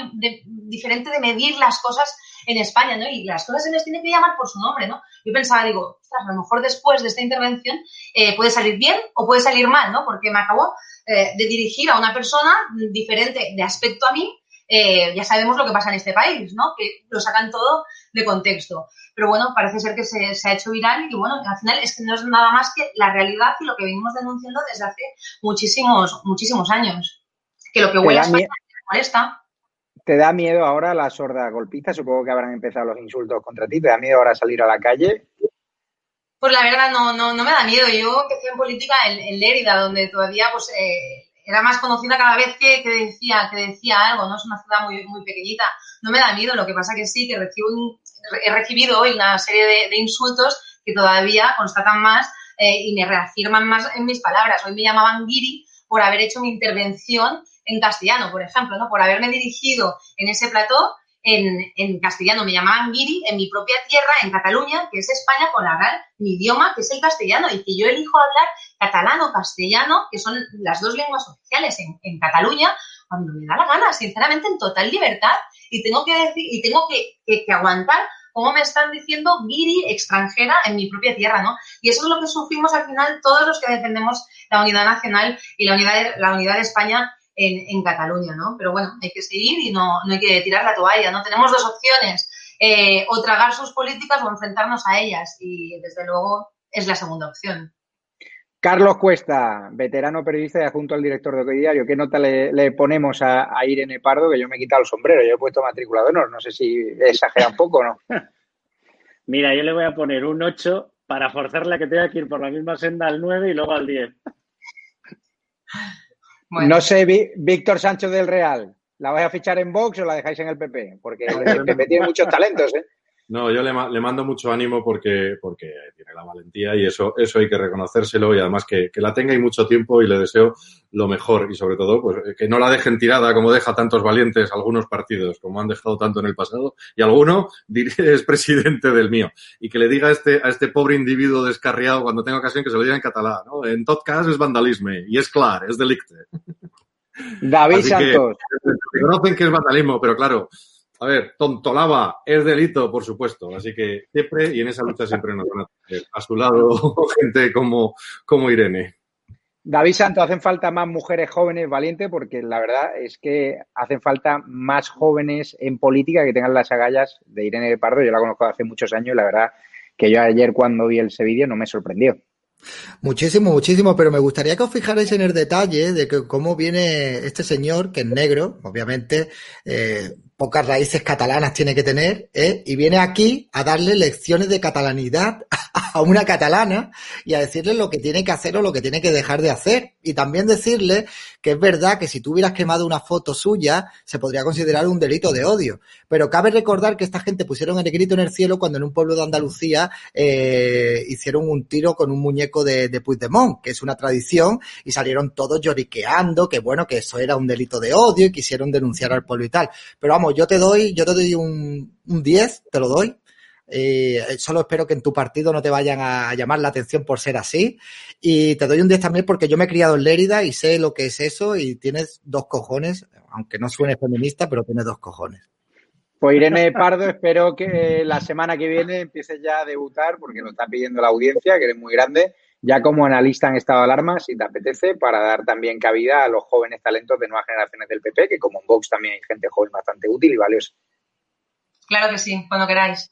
diferente de medir las cosas en España, ¿no? Y las cosas se les tiene que llamar por su nombre, ¿no? Yo pensaba, digo, a lo mejor después de esta intervención eh, puede salir bien o puede salir mal, ¿no? Porque me acabo eh, de dirigir a una persona diferente de aspecto a mí eh, ya sabemos lo que pasa en este país, ¿no? Que lo sacan todo de contexto. Pero bueno, parece ser que se, ha hecho viral y bueno, al final es que no es nada más que la realidad y lo que venimos denunciando desde hace muchísimos, muchísimos años. Que lo que huele a España molesta. ¿Te da miedo ahora la sorda golpista? Supongo que habrán empezado los insultos contra ti. ¿Te da miedo ahora salir a la calle? Pues la verdad no, no, no me da miedo. Yo empecé en política en, en Lérida, donde todavía pues eh, era más conocida cada vez que, decía, que decía algo, ¿no? Es una ciudad muy, muy pequeñita. No me da miedo, lo que pasa que sí, que recibo he recibido hoy una serie de, insultos que todavía constatan más eh, y me reafirman más en mis palabras. Hoy me llamaban Giri por haber hecho mi intervención en castellano, por ejemplo, ¿no? Por haberme dirigido en ese plató en, castellano. Me llamaban Giri en mi propia tierra, en Cataluña, que es España, por hablar mi idioma, que es el castellano, y que yo elijo hablar catalán o castellano, que son las dos lenguas oficiales en, Cataluña, cuando me da la gana, sinceramente, en total libertad, y tengo que decir, y tengo que, que, aguantar cómo me están diciendo Giri extranjera en mi propia tierra, ¿no? Y eso es lo que sufrimos al final todos los que defendemos la unidad nacional y la unidad la unidad de España en, Cataluña, ¿no? Pero bueno, hay que seguir y no, no hay que tirar la toalla, ¿no? Tenemos dos opciones, eh, o tragar sus políticas o enfrentarnos a ellas y desde luego es la segunda opción. Carlos Cuesta, veterano periodista y adjunto al director de Hoy Diario. ¿Qué nota le, ponemos a, Irene Pardo? Que yo me he quitado el sombrero, yo he puesto matrícula de honor. No sé si exagera un poco o no. Mira, yo le voy a poner un 8 para forzarle a que tenga que ir por la misma senda al 9 y luego al 10. No sé, Víctor Sánchez del Real, ¿la vais a fichar en Vox o la dejáis en el PP? Porque el PP tiene muchos talentos, ¿eh? No, yo le, mando mucho ánimo porque, porque tiene la valentía y eso, eso hay que reconocérselo y además que, que, la tenga y mucho tiempo y le deseo lo mejor y sobre todo pues que no la dejen tirada como deja tantos valientes algunos partidos, como han dejado tanto en el pasado y alguno es presidente del mío y que le diga a este, a este pobre individuo descarriado cuando tenga ocasión que se lo diga en catalán, ¿no? En tot cas es vandalismo y es clar, es delicte. David Santos. reconocen que es vandalismo, pero claro, a ver, tontolaba es delito, por supuesto. Así que siempre, y en esa lucha siempre nos van a tener a su lado gente como, como Irene. David Santos, hacen falta más mujeres jóvenes valientes porque la verdad es que hacen falta más jóvenes en política que tengan las agallas de Irene Pardo. Yo la conozco hace muchos años y la verdad que yo ayer cuando vi ese vídeo no me sorprendió. Muchísimo, muchísimo, pero me gustaría que os fijarais en el detalle de que cómo viene este señor, que es negro, obviamente, eh, pocas raíces catalanas tiene que tener, ¿eh? y viene aquí a darle lecciones de catalanidad a una catalana y a decirle lo que tiene que hacer o lo que tiene que dejar de hacer. Y también decirle que es verdad que si tú hubieras quemado una foto suya, se podría considerar un delito de odio. Pero cabe recordar que esta gente pusieron el grito en el cielo cuando en un pueblo de Andalucía eh, hicieron un tiro con un muñeco de, de Puigdemont, que es una tradición, y salieron todos lloriqueando, que bueno, que eso era un delito de odio y quisieron denunciar al pueblo y tal. Pero vamos, yo te doy, yo te doy un, un 10, te lo doy, eh, solo espero que en tu partido no te vayan a llamar la atención por ser así. Y te doy un 10 también porque yo me he criado en Lérida y sé lo que es eso y tienes dos cojones, aunque no suene feminista, pero tienes dos cojones. Pues Irene Pardo, espero que la semana que viene empieces ya a debutar, porque lo está pidiendo la audiencia, que eres muy grande, ya como analista en estado de alarma, si te apetece, para dar también cabida a los jóvenes talentos de nuevas generaciones del PP, que como en Vox también hay gente joven bastante útil y valiosa. Claro que sí, cuando queráis.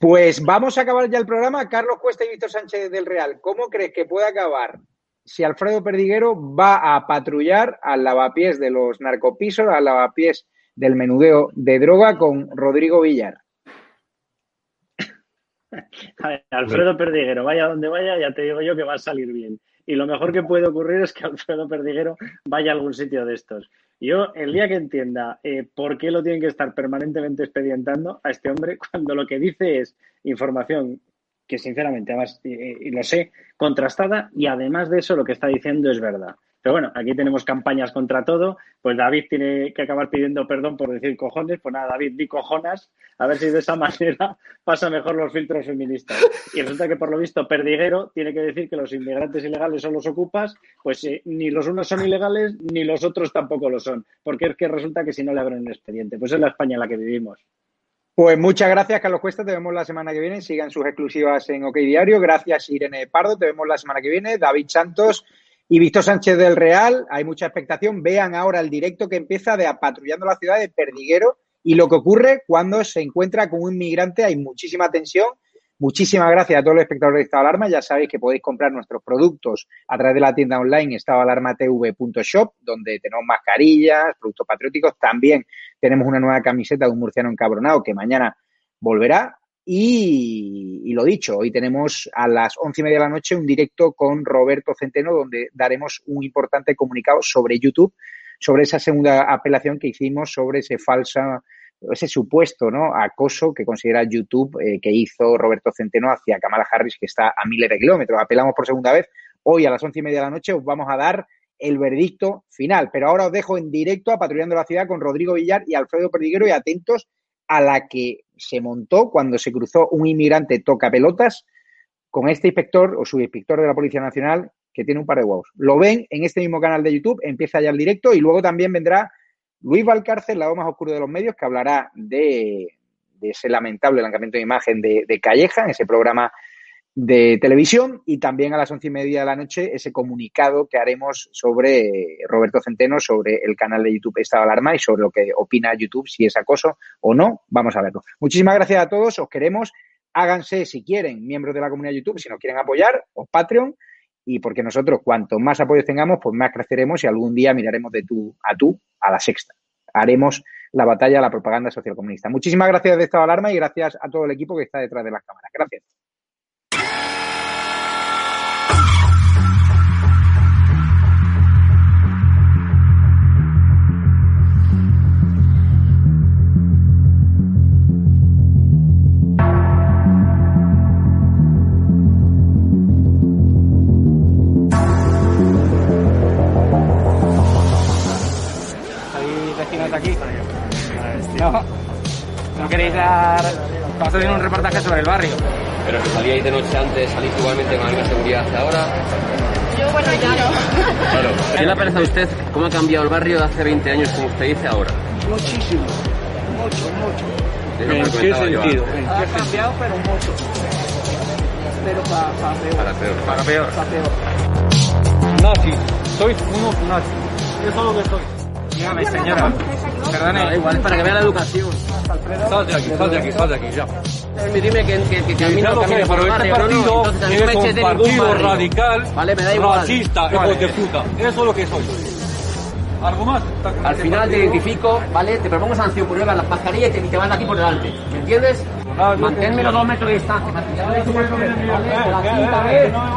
Pues vamos a acabar ya el programa. Carlos Cuesta y Víctor Sánchez del Real, ¿cómo crees que puede acabar si Alfredo Perdiguero va a patrullar al lavapiés de los narcopisos, al lavapiés del menudeo de droga con Rodrigo Villar? Alfredo Perdiguero, vaya donde vaya, ya te digo yo que va a salir bien. Y lo mejor que puede ocurrir es que Alfredo Perdiguero vaya a algún sitio de estos. Yo, el día que entienda eh, por qué lo tienen que estar permanentemente expedientando a este hombre, cuando lo que dice es información que sinceramente, además, y lo sé, contrastada, y además de eso lo que está diciendo es verdad. Pero bueno, aquí tenemos campañas contra todo. Pues David tiene que acabar pidiendo perdón por decir cojones. Pues nada, David, di cojonas. A ver si de esa manera pasa mejor los filtros feministas. Y resulta que por lo visto Perdiguero tiene que decir que los inmigrantes ilegales son los ocupas. Pues eh, ni los unos son ilegales ni los otros tampoco lo son. Porque es que resulta que si no le abren el expediente. Pues es la España en la que vivimos. Pues muchas gracias, Carlos Cuesta. Te vemos la semana que viene. Sigan sus exclusivas en OK Diario. Gracias, Irene Pardo. Te vemos la semana que viene. David Santos. Y Víctor Sánchez del Real, hay mucha expectación. Vean ahora el directo que empieza de patrullando la ciudad de Perdiguero y lo que ocurre cuando se encuentra con un inmigrante. Hay muchísima tensión. Muchísimas gracias a todos los espectadores de Estado Alarma. Ya sabéis que podéis comprar nuestros productos a través de la tienda online estadoalarmatv.shop, donde tenemos mascarillas, productos patrióticos. También tenemos una nueva camiseta de un murciano encabronado que mañana volverá. Y, lo dicho, hoy tenemos a las once y media de la noche un directo con Roberto Centeno donde daremos un importante comunicado sobre YouTube, sobre esa segunda apelación que hicimos sobre ese falsa ese supuesto ¿no? acoso que considera YouTube eh, que hizo Roberto Centeno hacia Kamala Harris, que está a miles de kilómetros. Apelamos por segunda vez. Hoy a las once y media de la noche os vamos a dar el verdicto final. Pero ahora os dejo en directo a Patrullando la Ciudad con Rodrigo Villar y Alfredo Perdiguero y atentos a la que se montó cuando se cruzó un inmigrante toca pelotas con este inspector o subinspector de la Policía Nacional que tiene un par de huevos. Lo ven en este mismo canal de YouTube, empieza ya el directo y luego también vendrá Luis Valcárcel, lado más oscuro de los medios, que hablará de, ese lamentable lanzamiento de imagen de, de, Calleja en ese programa de televisión y también a las once y media de la noche ese comunicado que haremos sobre Roberto Centeno, sobre el canal de YouTube Estado Alarma y sobre lo que opina YouTube, si es acoso o no. Vamos a verlo. Muchísimas gracias a todos, os queremos. Háganse, si quieren, miembros de la comunidad YouTube, si nos quieren apoyar, o Patreon y porque nosotros cuanto más apoyos tengamos, pues más creceremos y algún día miraremos de tú a tú a la sexta. Haremos la batalla a la propaganda socialcomunista. Muchísimas gracias de Estado Alarma y gracias a todo el equipo que está detrás de las cámaras. Gracias. En un reportaje sobre el barrio? Pero que salíais de noche antes, salís igualmente con la misma seguridad que ahora. Yo, bueno, ya no. Claro. ¿Qué le parece a usted cómo ha cambiado el barrio de hace 20 años, como usted dice, ahora? Muchísimo. Mucho, mucho. ¿En qué sentido? Ha cambiado, pero mucho. Pero para, para peor. Para peor. Para peor. Para peor. Nazis. Sois unos nazis. Eso es lo que sois. Dígame, señora. Perdone. Da igual, es para que vea la educación. Sal de aquí, sal de aquí, sal de aquí, ya. Dime que, que, que, que a mí no Pero camine por el barrio, no, no. partido Entonces a mí no me es eches un de ningún partido barrio. radical, Vale, me da igual. racista, Vale. hijo de puta. Eso es lo que soy. ¿Algo más? Al final te identifico, ¿vale? Te propongo sanción por llevar las mascarillas y te, te van aquí por delante. ¿Me entiendes? Manténme los dos metros de distancia. Ya ¿vale? No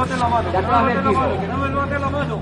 te lo has metido. Que no me botes la mano.